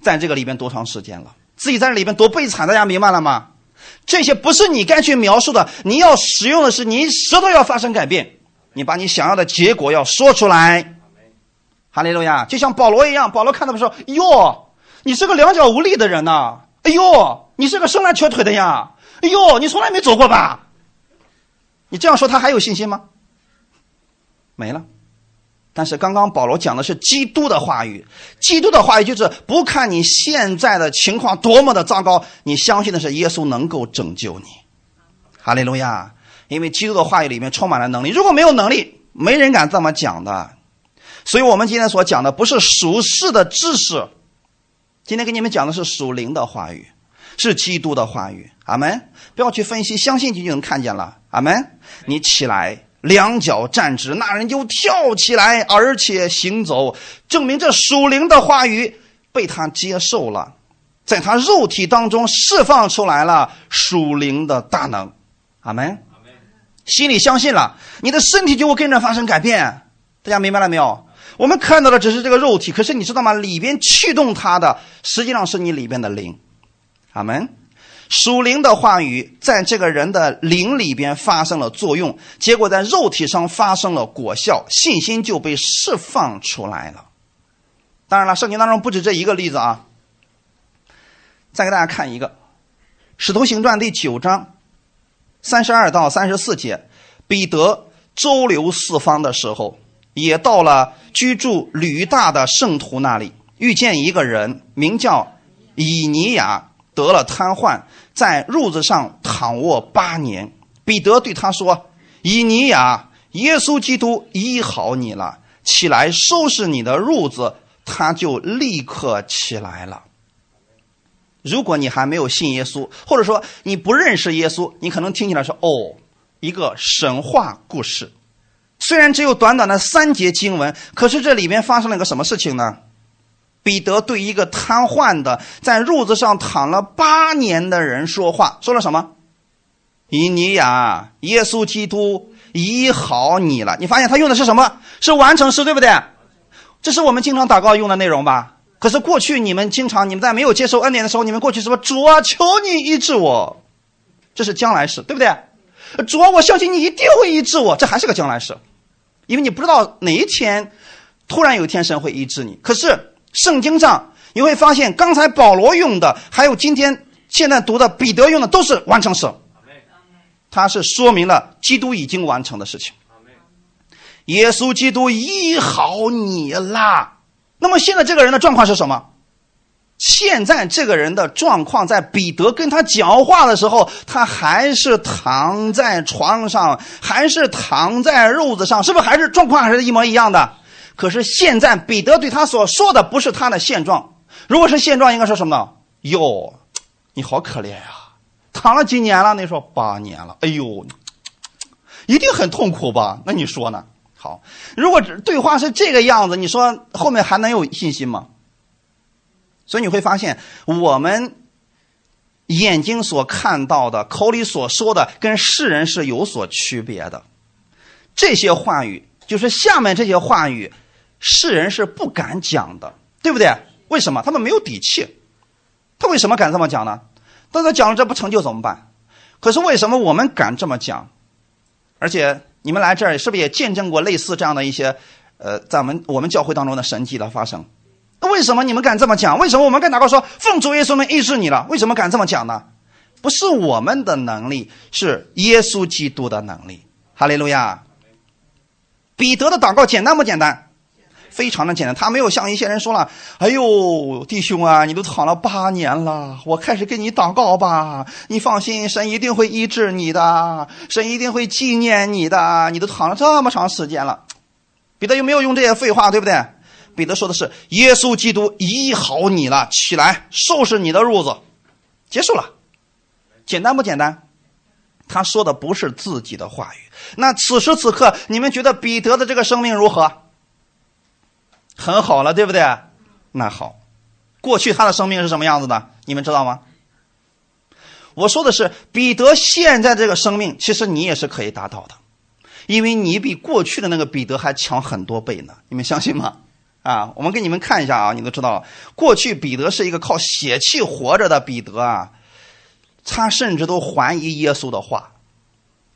在这个里边多长时间了，自己在这里边多悲惨，大家明白了吗？这些不是你该去描述的，你要使用的是你舌头要发生改变，你把你想要的结果要说出来。哈利路亚，就像保罗一样，保罗看到的时候，哟，你是个两脚无力的人呐，哎呦，你是个生来瘸腿的呀，哎呦，你从来没走过吧？你这样说他还有信心吗？没了。但是刚刚保罗讲的是基督的话语，基督的话语就是不看你现在的情况多么的糟糕，你相信的是耶稣能够拯救你，哈利路亚！因为基督的话语里面充满了能力，如果没有能力，没人敢这么讲的。所以我们今天所讲的不是属世的知识，今天给你们讲的是属灵的话语，是基督的话语。阿门！不要去分析，相信就就能看见了。阿门！你起来。两脚站直，那人就跳起来，而且行走，证明这属灵的话语被他接受了，在他肉体当中释放出来了属灵的大能。阿门。心里相信了，你的身体就会跟着发生改变。大家明白了没有？我们看到的只是这个肉体，可是你知道吗？里边驱动它的，实际上是你里边的灵。阿门。属灵的话语在这个人的灵里边发生了作用，结果在肉体上发生了果效，信心就被释放出来了。当然了，圣经当中不止这一个例子啊。再给大家看一个，《使徒行传》第九章三十二到三十四节，彼得周游四方的时候，也到了居住吕大的圣徒那里，遇见一个人，名叫以尼亚。得了瘫痪，在褥子上躺卧八年。彼得对他说：“以尼亚，耶稣基督医好你了，起来收拾你的褥子。”他就立刻起来了。如果你还没有信耶稣，或者说你不认识耶稣，你可能听起来说：“哦，一个神话故事。”虽然只有短短的三节经文，可是这里面发生了一个什么事情呢？彼得对一个瘫痪的在褥子上躺了八年的人说话，说了什么？以尼亚，耶稣基督医好你了。你发现他用的是什么？是完成式，对不对？这是我们经常祷告用的内容吧？可是过去你们经常，你们在没有接受恩典的时候，你们过去什么？主啊，求你医治我。这是将来式，对不对？主啊，我相信你一定会医治我。这还是个将来式，因为你不知道哪一天，突然有一天神会医治你。可是。圣经上你会发现，刚才保罗用的，还有今天现在读的彼得用的，都是完成时。他是说明了基督已经完成的事情。耶稣基督医好你啦。那么现在这个人的状况是什么？现在这个人的状况，在彼得跟他讲话的时候，他还是躺在床上，还是躺在褥子上，是不是还是状况还是一模一样的？可是现在彼得对他所说的不是他的现状，如果是现状，应该说什么呢？哟，你好可怜呀，躺了几年了？那你说八年了，哎呦，一定很痛苦吧？那你说呢？好，如果对话是这个样子，你说后面还能有信心吗？所以你会发现，我们眼睛所看到的、口里所说的，跟世人是有所区别的。这些话语，就是下面这些话语。世人是不敢讲的，对不对？为什么？他们没有底气。他为什么敢这么讲呢？但他讲了这不成就怎么办？可是为什么我们敢这么讲？而且你们来这儿是不是也见证过类似这样的一些，呃，在我们我们教会当中的神迹的发生？那为什么你们敢这么讲？为什么我们敢祷告说奉主耶稣名医治你了？为什么敢这么讲呢？不是我们的能力，是耶稣基督的能力。哈利路亚。彼得的祷告简单不简单？非常的简单。他没有像一些人说了：“哎呦，弟兄啊，你都躺了八年了，我开始给你祷告吧。你放心，神一定会医治你的，神一定会纪念你的。你都躺了这么长时间了。”彼得有没有用这些废话？对不对？彼得说的是：“耶稣基督医好你了，起来，收拾你的褥子，结束了。”简单不简单？他说的不是自己的话语。那此时此刻，你们觉得彼得的这个生命如何？很好了，对不对？那好，过去他的生命是什么样子的？你们知道吗？我说的是彼得现在这个生命，其实你也是可以达到的，因为你比过去的那个彼得还强很多倍呢。你们相信吗？啊，我们给你们看一下啊，你都知道，过去彼得是一个靠血气活着的彼得啊。他甚至都怀疑耶稣的话，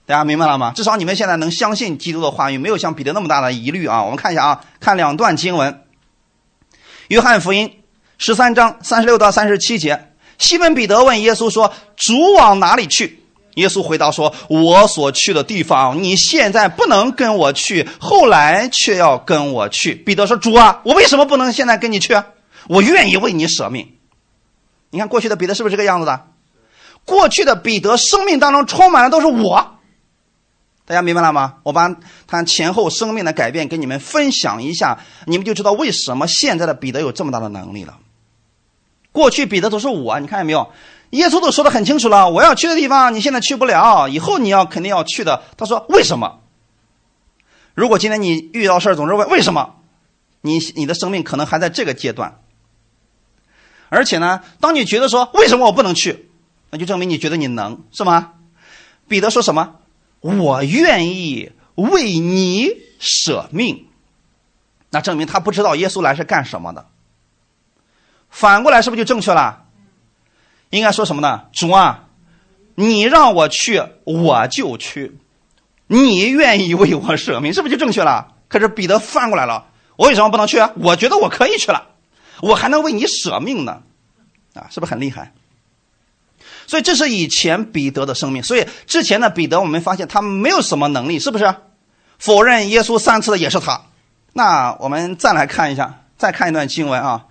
大家明白了吗？至少你们现在能相信基督的话语，没有像彼得那么大的疑虑啊。我们看一下啊，看两段经文，《约翰福音》十三章三十六到三十七节，西门彼得问耶稣说：“主往哪里去？”耶稣回答说：“我所去的地方，你现在不能跟我去，后来却要跟我去。”彼得说：“主啊，我为什么不能现在跟你去？我愿意为你舍命。”你看过去的彼得是不是这个样子的？过去的彼得生命当中充满的都是我，大家明白了吗？我把他前后生命的改变跟你们分享一下，你们就知道为什么现在的彼得有这么大的能力了。过去彼得都是我，你看见没有？耶稣都说的很清楚了，我要去的地方你现在去不了，以后你要肯定要去的。他说为什么？如果今天你遇到事总是问为什么，你你的生命可能还在这个阶段。而且呢，当你觉得说为什么我不能去？那就证明你觉得你能是吗？彼得说什么？我愿意为你舍命。那证明他不知道耶稣来是干什么的。反过来是不是就正确了？应该说什么呢？主啊，你让我去，我就去。你愿意为我舍命，是不是就正确了？可是彼得翻过来了，我为什么不能去？我觉得我可以去了，我还能为你舍命呢。啊，是不是很厉害？所以这是以前彼得的生命。所以之前的彼得，我们发现他没有什么能力，是不是？否认耶稣三次的也是他。那我们再来看一下，再看一段经文啊，《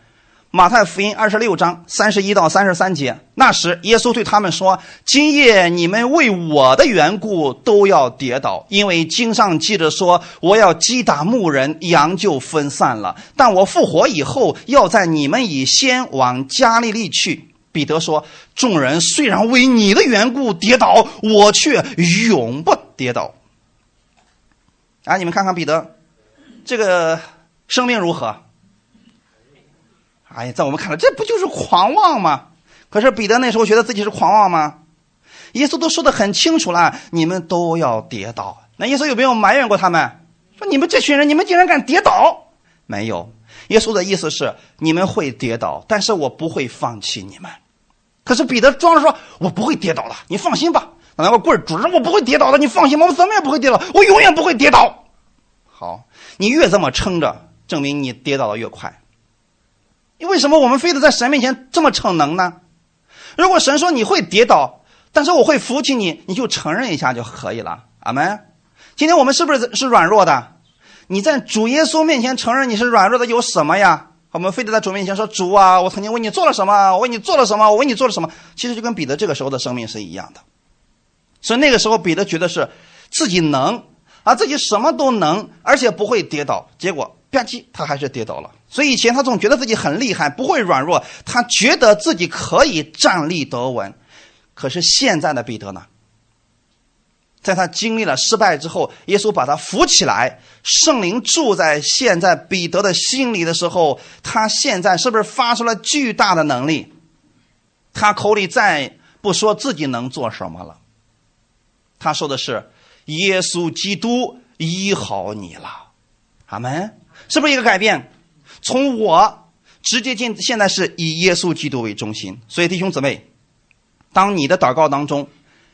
马太福音》二十六章三十一到三十三节。那时耶稣对他们说：“今夜你们为我的缘故都要跌倒，因为经上记着说，我要击打牧人，羊就分散了。但我复活以后，要在你们以先往加利利去。”彼得说：“众人虽然为你的缘故跌倒，我却永不跌倒。”啊，你们看看彼得，这个生命如何？哎呀，在我们看来，这不就是狂妄吗？可是彼得那时候觉得自己是狂妄吗？耶稣都说的很清楚了，你们都要跌倒。那耶稣有没有埋怨过他们？说你们这群人，你们竟然敢跌倒？没有。耶稣的意思是，你们会跌倒，但是我不会放弃你们。可是彼得装着说：“我不会跌倒的，你放心吧。”拿个棍儿拄着，我不会跌倒的，你放心吧，我怎么也不会跌倒，我永远不会跌倒。好，你越这么撑着，证明你跌倒的越快。你为什么我们非得在神面前这么逞能呢？如果神说你会跌倒，但是我会扶起你，你就承认一下就可以了。阿门。今天我们是不是是软弱的？你在主耶稣面前承认你是软弱的，有什么呀？我们非得在主面前说：“主啊，我曾经为你做了什么？我为你做了什么？我为你做了什么？”其实就跟彼得这个时候的生命是一样的。所以那个时候，彼得觉得是自己能，啊，自己什么都能，而且不会跌倒。结果吧唧，他还是跌倒了。所以以前他总觉得自己很厉害，不会软弱，他觉得自己可以站立得稳。可是现在的彼得呢？在他经历了失败之后，耶稣把他扶起来，圣灵住在现在彼得的心里的时候，他现在是不是发出了巨大的能力？他口里再不说自己能做什么了，他说的是：“耶稣基督医好你了。”阿门，是不是一个改变？从我直接进，现在是以耶稣基督为中心。所以弟兄姊妹，当你的祷告当中，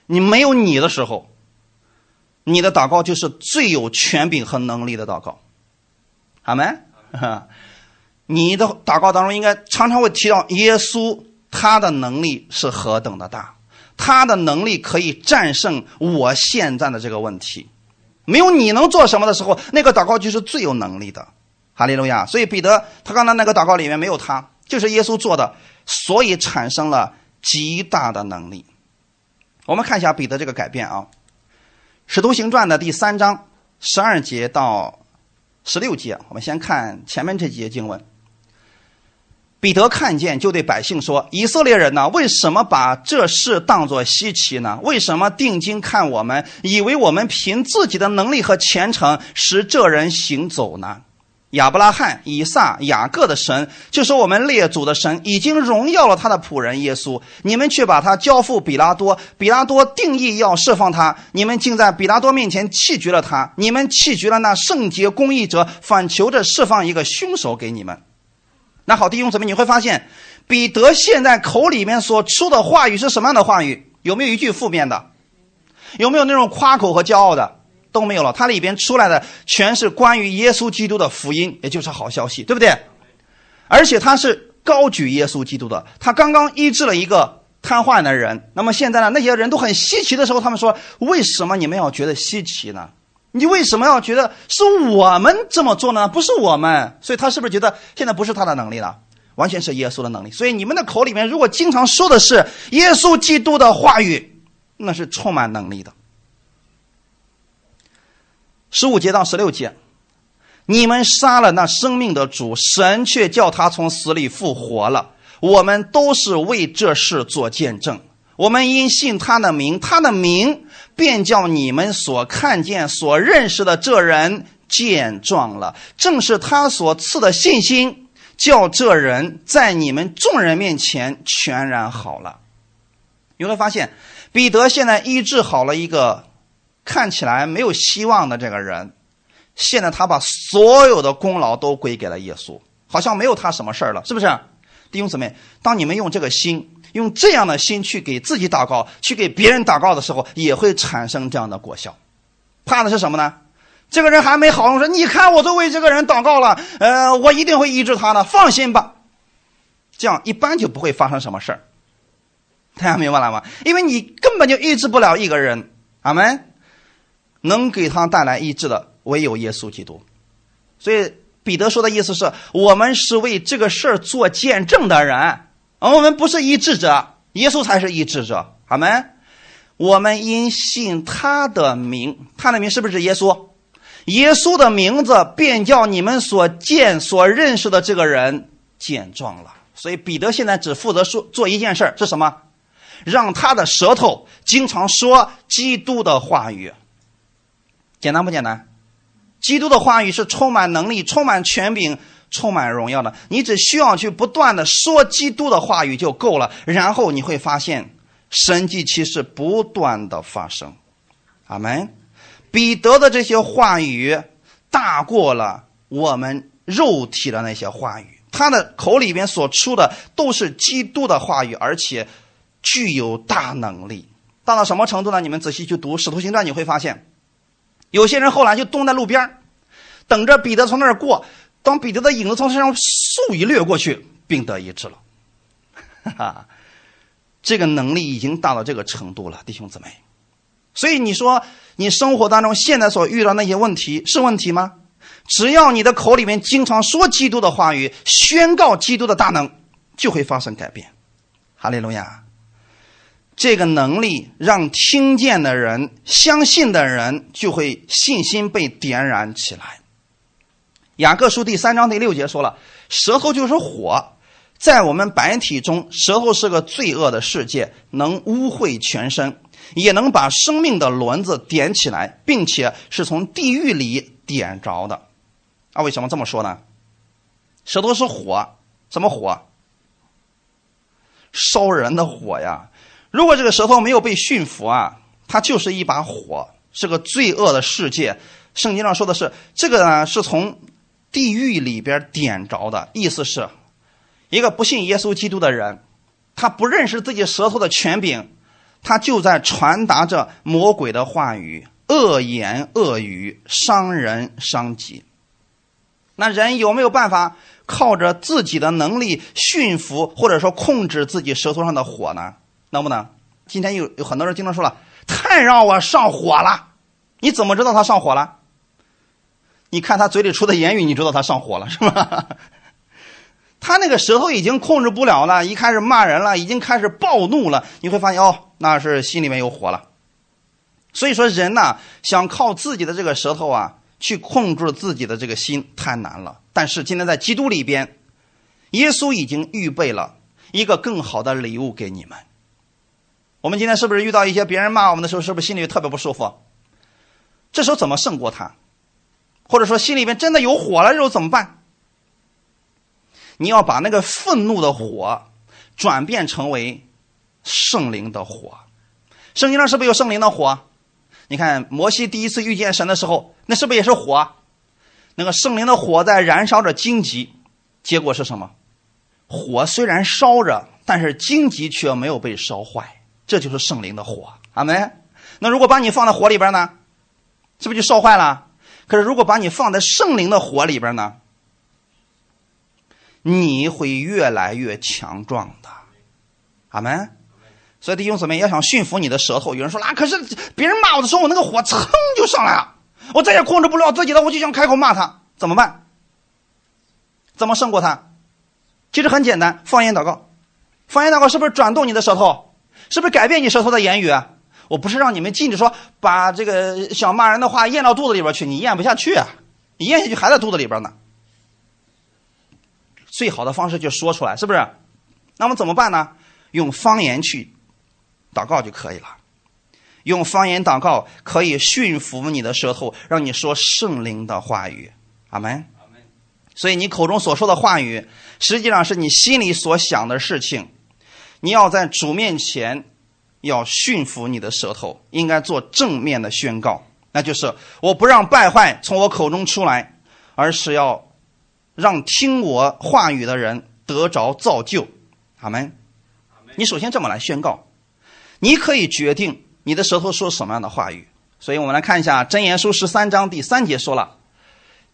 你没有你的时候。你的祷告就是最有权柄和能力的祷告，好没？你的祷告当中应该常常会提到耶稣，他的能力是何等的大，他的能力可以战胜我现在的这个问题。没有你能做什么的时候，那个祷告就是最有能力的。哈利路亚！所以彼得他刚才那个祷告里面没有他，就是耶稣做的，所以产生了极大的能力。我们看一下彼得这个改变啊，《使徒行传》的第三章十二节到十六节，我们先看前面这几节经文。彼得看见，就对百姓说：“以色列人呢，为什么把这事当作稀奇呢？为什么定睛看我们，以为我们凭自己的能力和虔诚使这人行走呢？亚伯拉罕、以撒、雅各的神，就是我们列祖的神，已经荣耀了他的仆人耶稣。你们却把他交付比拉多，比拉多定义要释放他，你们竟在比拉多面前弃绝了他。你们弃绝了那圣洁公义者，反求着释放一个凶手给你们。”那好，弟兄姊妹，你会发现，彼得现在口里面所出的话语是什么样的话语？有没有一句负面的？有没有那种夸口和骄傲的？都没有了。它里边出来的全是关于耶稣基督的福音，也就是好消息，对不对？而且他是高举耶稣基督的。他刚刚医治了一个瘫痪的人，那么现在呢？那些人都很稀奇的时候，他们说：“为什么你们要觉得稀奇呢？”你为什么要觉得是我们这么做呢？不是我们，所以他是不是觉得现在不是他的能力了，完全是耶稣的能力？所以你们的口里面如果经常说的是耶稣基督的话语，那是充满能力的。十五节到十六节，你们杀了那生命的主，神却叫他从死里复活了。我们都是为这事做见证。我们因信他的名，他的名。便叫你们所看见、所认识的这人健壮了。正是他所赐的信心，叫这人在你们众人面前全然好了。你会发现，彼得现在医治好了一个看起来没有希望的这个人，现在他把所有的功劳都归给了耶稣，好像没有他什么事儿了，是不是？弟兄姊妹，当你们用这个心。用这样的心去给自己祷告，去给别人祷告的时候，也会产生这样的果效。怕的是什么呢？这个人还没好，我说你看我都为这个人祷告了，呃，我一定会医治他的，放心吧。这样一般就不会发生什么事儿。大家明白了吗？因为你根本就医治不了一个人，阿门。能给他带来医治的唯有耶稣基督。所以彼得说的意思是我们是为这个事儿做见证的人。而我们不是医治者，耶稣才是医治者。阿门。我们因信他的名，他的名是不是耶稣？耶稣的名字便叫你们所见、所认识的这个人健壮了。所以彼得现在只负责说做一件事是什么？让他的舌头经常说基督的话语。简单不简单？基督的话语是充满能力、充满权柄。充满荣耀的，你只需要去不断的说基督的话语就够了，然后你会发现神迹其实不断的发生。阿门。彼得的这些话语大过了我们肉体的那些话语，他的口里边所出的都是基督的话语，而且具有大能力。到了什么程度呢？你们仔细去读《使徒行传》，你会发现，有些人后来就蹲在路边等着彼得从那儿过。当彼得的影子从身上嗖一掠过去，病得医治了。哈哈，这个能力已经大到这个程度了，弟兄姊妹。所以你说，你生活当中现在所遇到那些问题是问题吗？只要你的口里面经常说基督的话语，宣告基督的大能，就会发生改变。哈利路亚！这个能力让听见的人、相信的人就会信心被点燃起来。雅各书第三章第六节说了：“舌头就是火，在我们白体中，舌头是个罪恶的世界，能污秽全身，也能把生命的轮子点起来，并且是从地狱里点着的。”啊，为什么这么说呢？舌头是火，什么火？烧人的火呀！如果这个舌头没有被驯服啊，它就是一把火，是个罪恶的世界。圣经上说的是，这个呢是从。地狱里边点着的意思是，一个不信耶稣基督的人，他不认识自己舌头的权柄，他就在传达着魔鬼的话语，恶言恶语，伤人伤己。那人有没有办法靠着自己的能力驯服或者说控制自己舌头上的火呢？能不能？今天有有很多人经常说了，太让我上火了，你怎么知道他上火了？你看他嘴里出的言语，你知道他上火了 是吧？他那个舌头已经控制不了了，一开始骂人了，已经开始暴怒了。你会发现哦，那是心里面有火了。所以说，人呐，想靠自己的这个舌头啊，去控制自己的这个心，太难了。但是今天在基督里边，耶稣已经预备了一个更好的礼物给你们。我们今天是不是遇到一些别人骂我们的时候，是不是心里特别不舒服？这时候怎么胜过他？或者说心里面真的有火了，这时候怎么办？你要把那个愤怒的火转变成为圣灵的火。圣经上是不是有圣灵的火？你看摩西第一次遇见神的时候，那是不是也是火？那个圣灵的火在燃烧着荆棘，结果是什么？火虽然烧着，但是荆棘却没有被烧坏。这就是圣灵的火，阿门。那如果把你放在火里边呢，是不是就烧坏了？可是如果把你放在圣灵的火里边呢？你会越来越强壮的，阿门。所以弟兄姊妹要想驯服你的舌头，有人说啊，可是别人骂我的时候，我那个火噌就上来了，我再也控制不了自己了，我就想开口骂他，怎么办？怎么胜过他？其实很简单，方言祷告，方言祷告是不是转动你的舌头？是不是改变你舌头的言语？我不是让你们禁止说把这个想骂人的话咽到肚子里边去，你咽不下去啊，你咽下去还在肚子里边呢。最好的方式就说出来，是不是？那么怎么办呢？用方言去祷告就可以了。用方言祷告可以驯服你的舌头，让你说圣灵的话语。阿门。所以你口中所说的话语，实际上是你心里所想的事情。你要在主面前要驯服你的舌头，应该做正面的宣告，那就是我不让败坏从我口中出来，而是要。让听我话语的人得着造就，阿门。你首先这么来宣告，你可以决定你的舌头说什么样的话语。所以我们来看一下《真言书》十三章第三节说了：“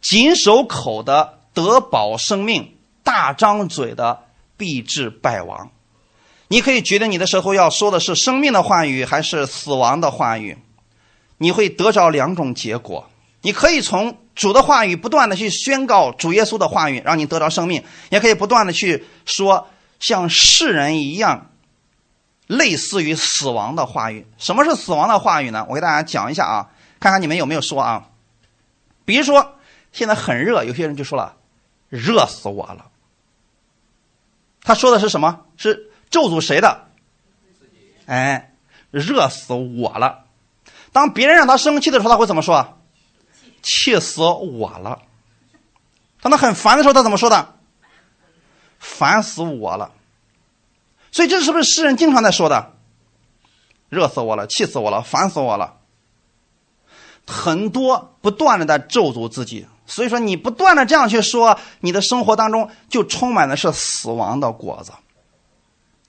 谨守口的得保生命，大张嘴的必致败亡。”你可以决定你的时候要说的是生命的话语还是死亡的话语，你会得着两种结果。你可以从。主的话语不断的去宣告主耶稣的话语，让你得到生命；也可以不断的去说像世人一样类似于死亡的话语。什么是死亡的话语呢？我给大家讲一下啊，看看你们有没有说啊。比如说现在很热，有些人就说了：“热死我了。”他说的是什么？是咒诅谁的？哎，热死我了。当别人让他生气的时候，他会怎么说？气死我了！当他很烦的时候，他怎么说的？烦死我了！所以这是不是诗人经常在说的？热死我了，气死我了，烦死我了！很多不断的在咒诅自己，所以说你不断的这样去说，你的生活当中就充满的是死亡的果子。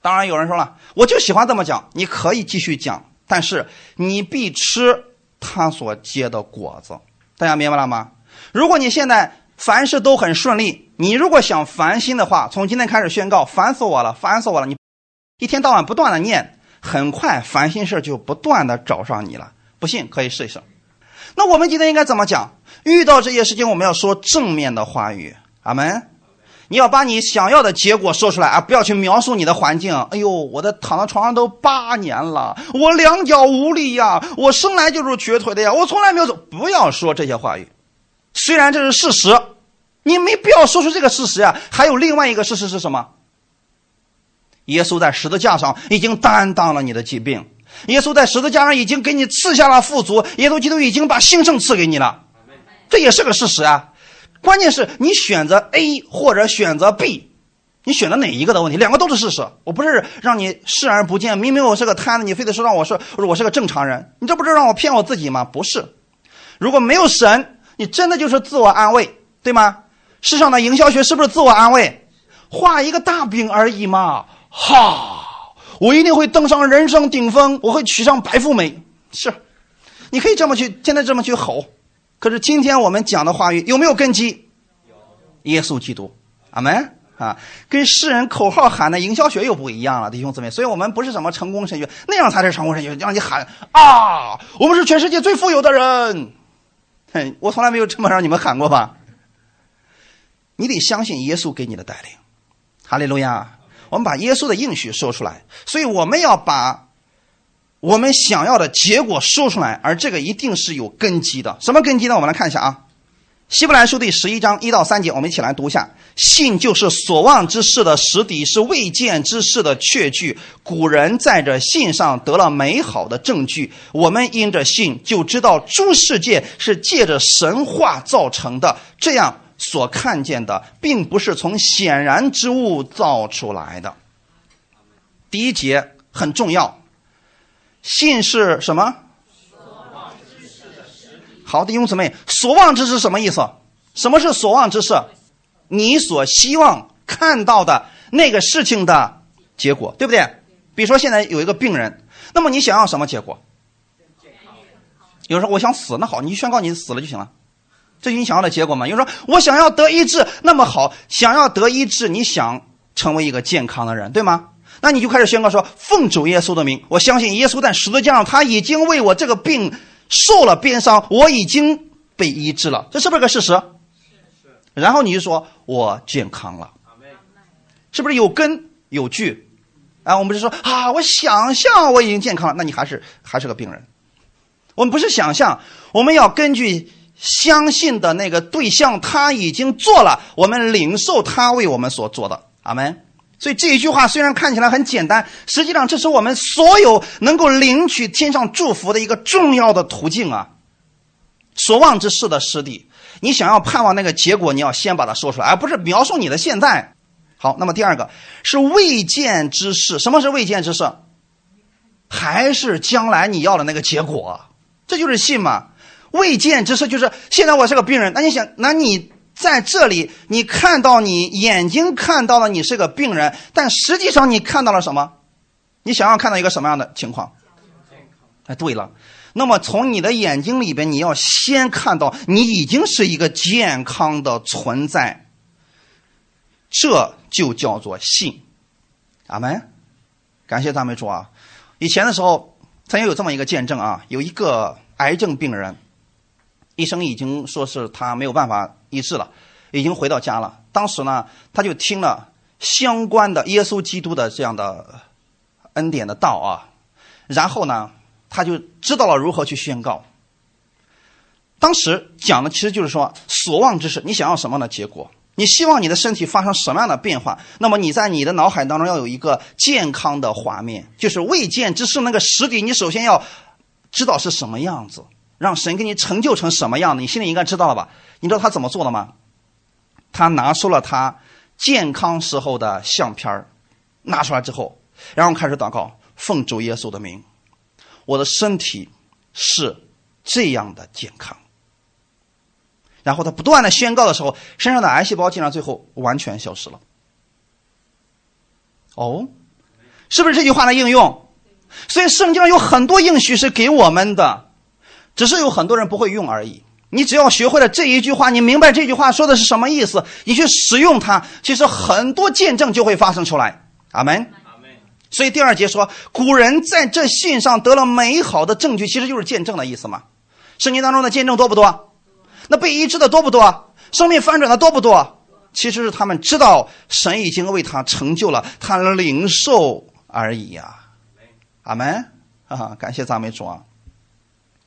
当然有人说了，我就喜欢这么讲，你可以继续讲，但是你必吃他所结的果子。大家明白了吗？如果你现在凡事都很顺利，你如果想烦心的话，从今天开始宣告：烦死我了，烦死我了！你一天到晚不断的念，很快烦心事儿就不断的找上你了。不信可以试一试。那我们今天应该怎么讲？遇到这些事情，我们要说正面的话语。阿门。你要把你想要的结果说出来啊！不要去描述你的环境。哎呦，我的躺在床上都八年了，我两脚无力呀，我生来就是瘸腿的呀，我从来没有走。不要说这些话语，虽然这是事实，你没必要说出这个事实呀。还有另外一个事实是什么？耶稣在十字架上已经担当了你的疾病，耶稣在十字架上已经给你赐下了富足，耶稣基督已经把兴盛赐给你了，这也是个事实啊。关键是你选择 A 或者选择 B，你选择哪一个的问题？两个都是事实。我不是让你视而不见，明明我是个瘫子，你非得说让我说我是个正常人，你这不是让我骗我自己吗？不是。如果没有神，你真的就是自我安慰，对吗？世上的营销学是不是自我安慰？画一个大饼而已嘛。哈，我一定会登上人生顶峰，我会娶上白富美。是，你可以这么去，现在这么去吼。可是今天我们讲的话语有没有根基？耶稣基督，阿门。啊，跟世人口号喊的营销学又不一样了，弟兄姊妹。所以我们不是什么成功神学，那样才是成功神学，让你喊啊，我们是全世界最富有的人。哼，我从来没有这么让你们喊过吧？你得相信耶稣给你的带领，哈利路亚！我们把耶稣的应许说出来，所以我们要把我们想要的结果说出来，而这个一定是有根基的。什么根基呢？我们来看一下啊。希伯来书第十一章一到三节，我们一起来读一下：信就是所望之事的实底，是未见之事的确据。古人在这信上得了美好的证据。我们因着信，就知道诸世界是借着神话造成的。这样所看见的，并不是从显然之物造出来的。第一节很重要，信是什么？好，弟兄姊妹，所望之事什么意思？什么是所望之事？你所希望看到的那个事情的结果，对不对？比如说现在有一个病人，那么你想要什么结果？有人说我想死，那好，你宣告你死了就行了，这是你想要的结果吗？有人说我想要得医治，那么好，想要得医治，你想成为一个健康的人，对吗？那你就开始宣告说，奉主耶稣的名，我相信耶稣在十字架上他已经为我这个病。受了鞭伤，我已经被医治了，这是不是个事实？是。然后你就说我健康了，是不是有根有据？啊，我们就说啊，我想象我已经健康了，那你还是还是个病人。我们不是想象，我们要根据相信的那个对象他已经做了，我们领受他为我们所做的。阿门。所以这一句话虽然看起来很简单，实际上这是我们所有能够领取天上祝福的一个重要的途径啊！所望之事的实底，你想要盼望那个结果，你要先把它说出来，而不是描述你的现在。好，那么第二个是未见之事，什么是未见之事？还是将来你要的那个结果？这就是信嘛？未见之事就是现在我是个病人，那你想，那你？在这里，你看到你眼睛看到了你是个病人，但实际上你看到了什么？你想要看到一个什么样的情况？哎，对了，那么从你的眼睛里边，你要先看到你已经是一个健康的存在，这就叫做信。阿门。感谢赞美主啊！以前的时候曾经有这么一个见证啊，有一个癌症病人，医生已经说是他没有办法。医治了，已经回到家了。当时呢，他就听了相关的耶稣基督的这样的恩典的道啊，然后呢，他就知道了如何去宣告。当时讲的其实就是说，所望之事，你想要什么样的结果？你希望你的身体发生什么样的变化？那么你在你的脑海当中要有一个健康的画面，就是未见之事那个实体，你首先要知道是什么样子。让神给你成就成什么样的？你心里应该知道了吧？你知道他怎么做的吗？他拿出了他健康时候的相片拿出来之后，然后开始祷告，奉主耶稣的名，我的身体是这样的健康。然后他不断的宣告的时候，身上的癌细胞竟然最后完全消失了。哦，是不是这句话的应用？所以圣经上有很多应许是给我们的。只是有很多人不会用而已。你只要学会了这一句话，你明白这句话说的是什么意思，你去使用它，其实很多见证就会发生出来。阿门。阿门。所以第二节说，古人在这信上得了美好的证据，其实就是见证的意思嘛。圣经当中的见证多不多？那被医治的多不多？生命翻转的多不多？其实是他们知道神已经为他成就了，他领受而已呀。阿门。啊，感谢赞美主啊。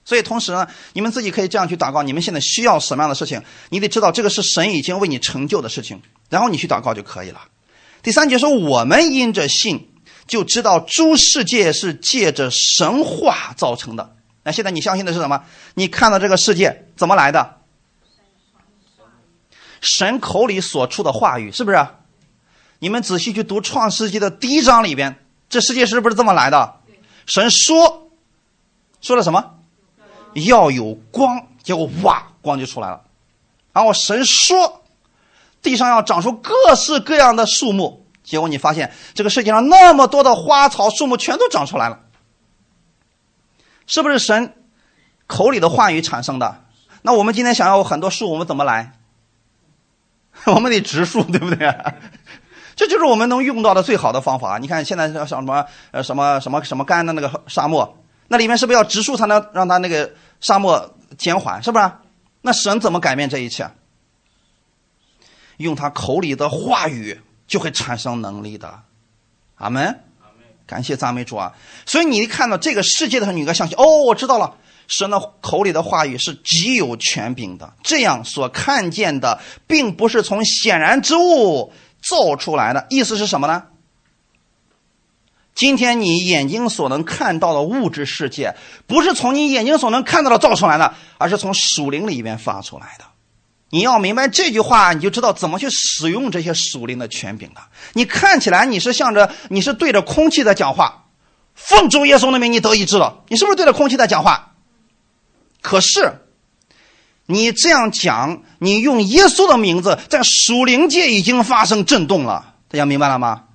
所以，同时呢，你们自己可以这样去祷告：你们现在需要什么样的事情？你得知道这个是神已经为你成就的事情，然后你去祷告就可以了。第三节说：我们因着信，就知道诸世界是借着神话造成的。那现在你相信的是什么？你看到这个世界怎么来的？神口里所出的话语，是不是？你们仔细去读《创世纪》的第一章里边，这世界是不是这么来的？神说，说了什么？要有光，结果哇，光就出来了。然后神说，地上要长出各式各样的树木，结果你发现这个世界上那么多的花草树木全都长出来了，是不是神口里的话语产生的？那我们今天想要很多树，我们怎么来？我们得植树，对不对？这就是我们能用到的最好的方法。你看现在像什么呃什么什么什么干的那个沙漠，那里面是不是要植树才能让它那个沙漠减缓？是不是？那神怎么改变这一切？用他口里的话语就会产生能力的。阿门。感谢赞美主啊！所以你一看到这个世界的时候，你应该相信哦，我知道了，神的口里的话语是极有权柄的。这样所看见的，并不是从显然之物造出来的。意思是什么呢？今天你眼睛所能看到的物质世界，不是从你眼睛所能看到的造出来的，而是从属灵里面发出来的。你要明白这句话，你就知道怎么去使用这些属灵的权柄了。你看起来你是向着，你是对着空气在讲话，奉主耶稣的名你得以治了，你是不是对着空气在讲话？可是，你这样讲，你用耶稣的名字，在属灵界已经发生震动了，大家明白了吗？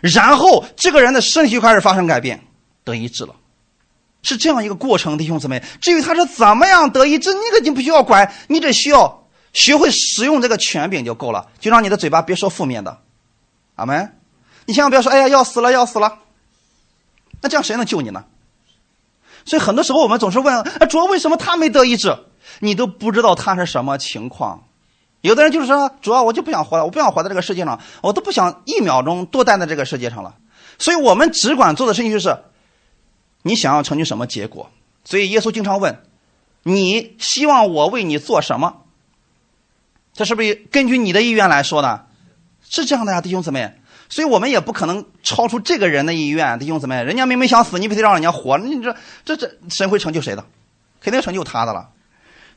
然后这个人的身体就开始发生改变，得医治了。是这样一个过程，弟兄姊妹。至于他是怎么样得医治，那个你不需要管，你只需要学会使用这个权柄就够了。就让你的嘴巴别说负面的，阿门。你千万不要说“哎呀，要死了，要死了”，那这样谁能救你呢？所以很多时候我们总是问：“啊主要为什么他没得医治？”你都不知道他是什么情况。有的人就是说：“主要我就不想活了，我不想活在这个世界上，我都不想一秒钟多待在这个世界上了。”所以我们只管做的事情就是。你想要成就什么结果？所以耶稣经常问：“你希望我为你做什么？”这是不是根据你的意愿来说的？是这样的呀，弟兄姊妹。所以我们也不可能超出这个人的意愿，弟兄姊妹。人家明明想死，你非得让人家活，你这这这神会成就谁的？肯定成就他的了。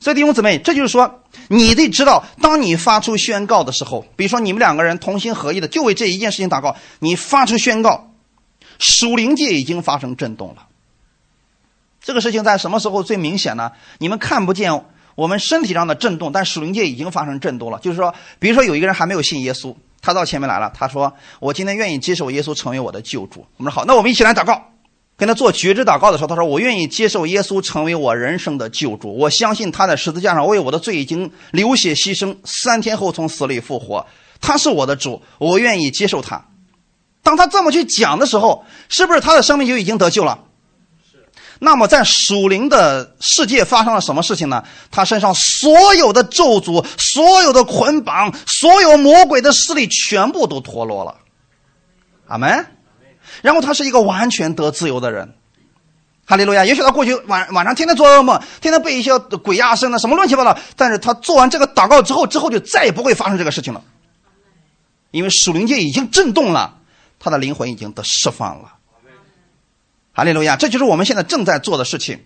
所以弟兄姊妹，这就是说，你得知道，当你发出宣告的时候，比如说你们两个人同心合意的就为这一件事情祷告，你发出宣告，属灵界已经发生震动了。这个事情在什么时候最明显呢？你们看不见我们身体上的震动，但属灵界已经发生震动了。就是说，比如说有一个人还没有信耶稣，他到前面来了，他说：“我今天愿意接受耶稣成为我的救主。”我们说好，那我们一起来祷告。跟他做觉知祷告的时候，他说：“我愿意接受耶稣成为我人生的救主。我相信他在十字架上为我的罪已经流血牺牲，三天后从死里复活。他是我的主，我愿意接受他。”当他这么去讲的时候，是不是他的生命就已经得救了？那么，在属灵的世界发生了什么事情呢？他身上所有的咒诅、所有的捆绑、所有魔鬼的势力，全部都脱落了。阿门。然后他是一个完全得自由的人。哈利路亚。也许他过去晚晚上天天做噩梦，天天被一些鬼压身的什么乱七八糟。但是他做完这个祷告之后，之后就再也不会发生这个事情了，因为属灵界已经震动了，他的灵魂已经得释放了。哈利路亚，这就是我们现在正在做的事情，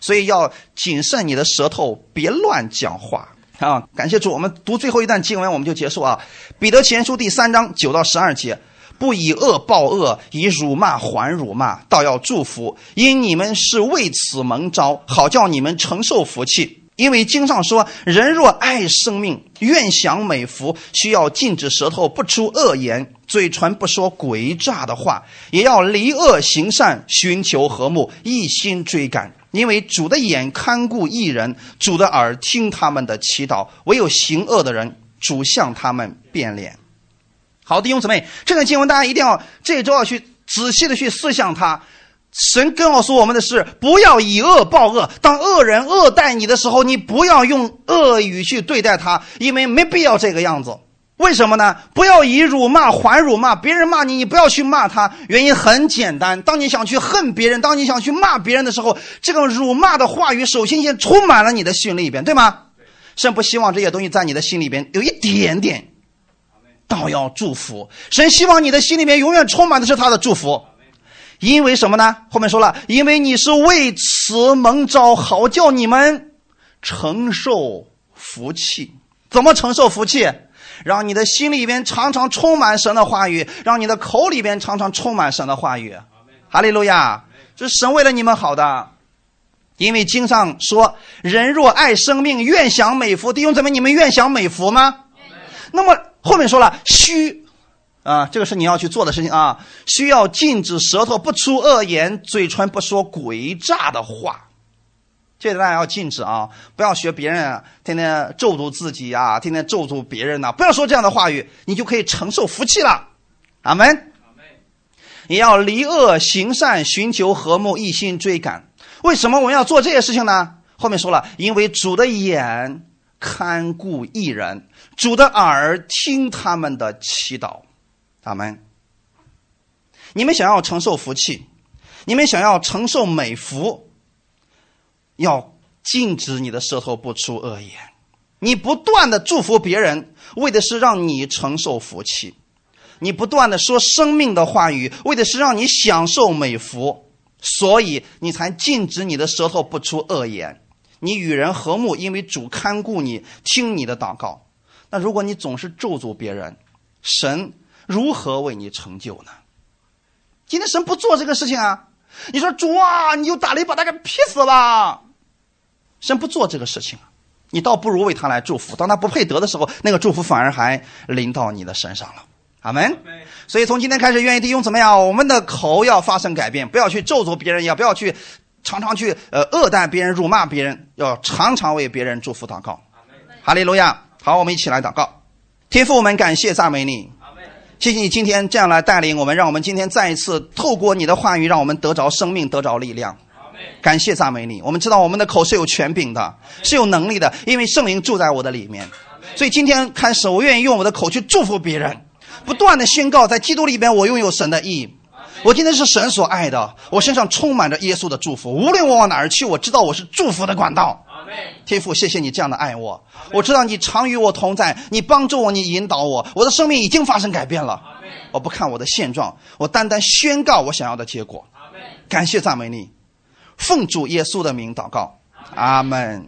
所以要谨慎你的舌头，别乱讲话啊！感谢主，我们读最后一段经文，我们就结束啊。彼得前书第三章九到十二节：不以恶报恶，以辱骂还辱骂，倒要祝福，因你们是为此蒙召，好叫你们承受福气。因为经上说，人若爱生命，愿享美福，需要禁止舌头不出恶言，嘴唇不说诡诈的话，也要离恶行善，寻求和睦，一心追赶。因为主的眼看顾一人，主的耳听他们的祈祷，唯有行恶的人，主向他们变脸。好的，弟兄姊妹，这段经文大家一定要这周要去仔细的去思想它。神告诉我们的是：不要以恶报恶。当恶人恶待你的时候，你不要用恶语去对待他，因为没必要这个样子。为什么呢？不要以辱骂还辱骂。别人骂你，你不要去骂他。原因很简单：当你想去恨别人，当你想去骂别人的时候，这个辱骂的话语首先先充满了你的心里边，对吗？神不希望这些东西在你的心里边有一点点，倒要祝福。神希望你的心里面永远充满的是他的祝福。因为什么呢？后面说了，因为你是为此蒙召，好叫你们承受福气。怎么承受福气？让你的心里边常常充满神的话语，让你的口里边常常充满神的话语。哈利路亚！这是神为了你们好的。因为经上说：“人若爱生命，愿享美福。”弟兄姊妹，你们愿享美福吗？那么后面说了，须。啊，这个是你要去做的事情啊！需要禁止舌头不出恶言，嘴唇不说诡诈的话。这大家要禁止啊！不要学别人，天天咒诅自己啊，天天咒诅别人呐、不要说这样的话语，你就可以承受福气了。阿门。你要离恶行善，寻求和睦，一心追赶。为什么我们要做这些事情呢？后面说了，因为主的眼看顾一人，主的耳听他们的祈祷。阿门。你们想要承受福气，你们想要承受美福，要禁止你的舌头不出恶言。你不断的祝福别人，为的是让你承受福气；你不断的说生命的话语，为的是让你享受美福。所以你才禁止你的舌头不出恶言。你与人和睦，因为主看顾你，听你的祷告。那如果你总是咒诅别人，神如何为你成就呢？今天神不做这个事情啊！你说主啊，你就打雷把他给劈死了。神不做这个事情啊，你倒不如为他来祝福。当他不配得的时候，那个祝福反而还临到你的身上了。阿门。所以从今天开始，愿意弟兄怎么样？我们的口要发生改变，不要去咒诅别人，也不要去常常去呃恶待别人、辱骂别人，要常常为别人祝福祷告。哈利路亚！好，我们一起来祷告。天父，我们感谢赞美你。谢谢你今天这样来带领我们，让我们今天再一次透过你的话语，让我们得着生命，得着力量。感谢赞美你。我们知道我们的口是有权柄的，是有能力的，因为圣灵住在我的里面。所以今天开始，我愿意用我的口去祝福别人，不断的宣告，在基督里边我拥有神的意。我今天是神所爱的，我身上充满着耶稣的祝福。无论我往哪儿去，我知道我是祝福的管道。天父，谢谢你这样的爱我。我知道你常与我同在，你帮助我，你引导我。我的生命已经发生改变了。我不看我的现状，我单单宣告我想要的结果。感谢赞美你，奉主耶稣的名祷告，阿门。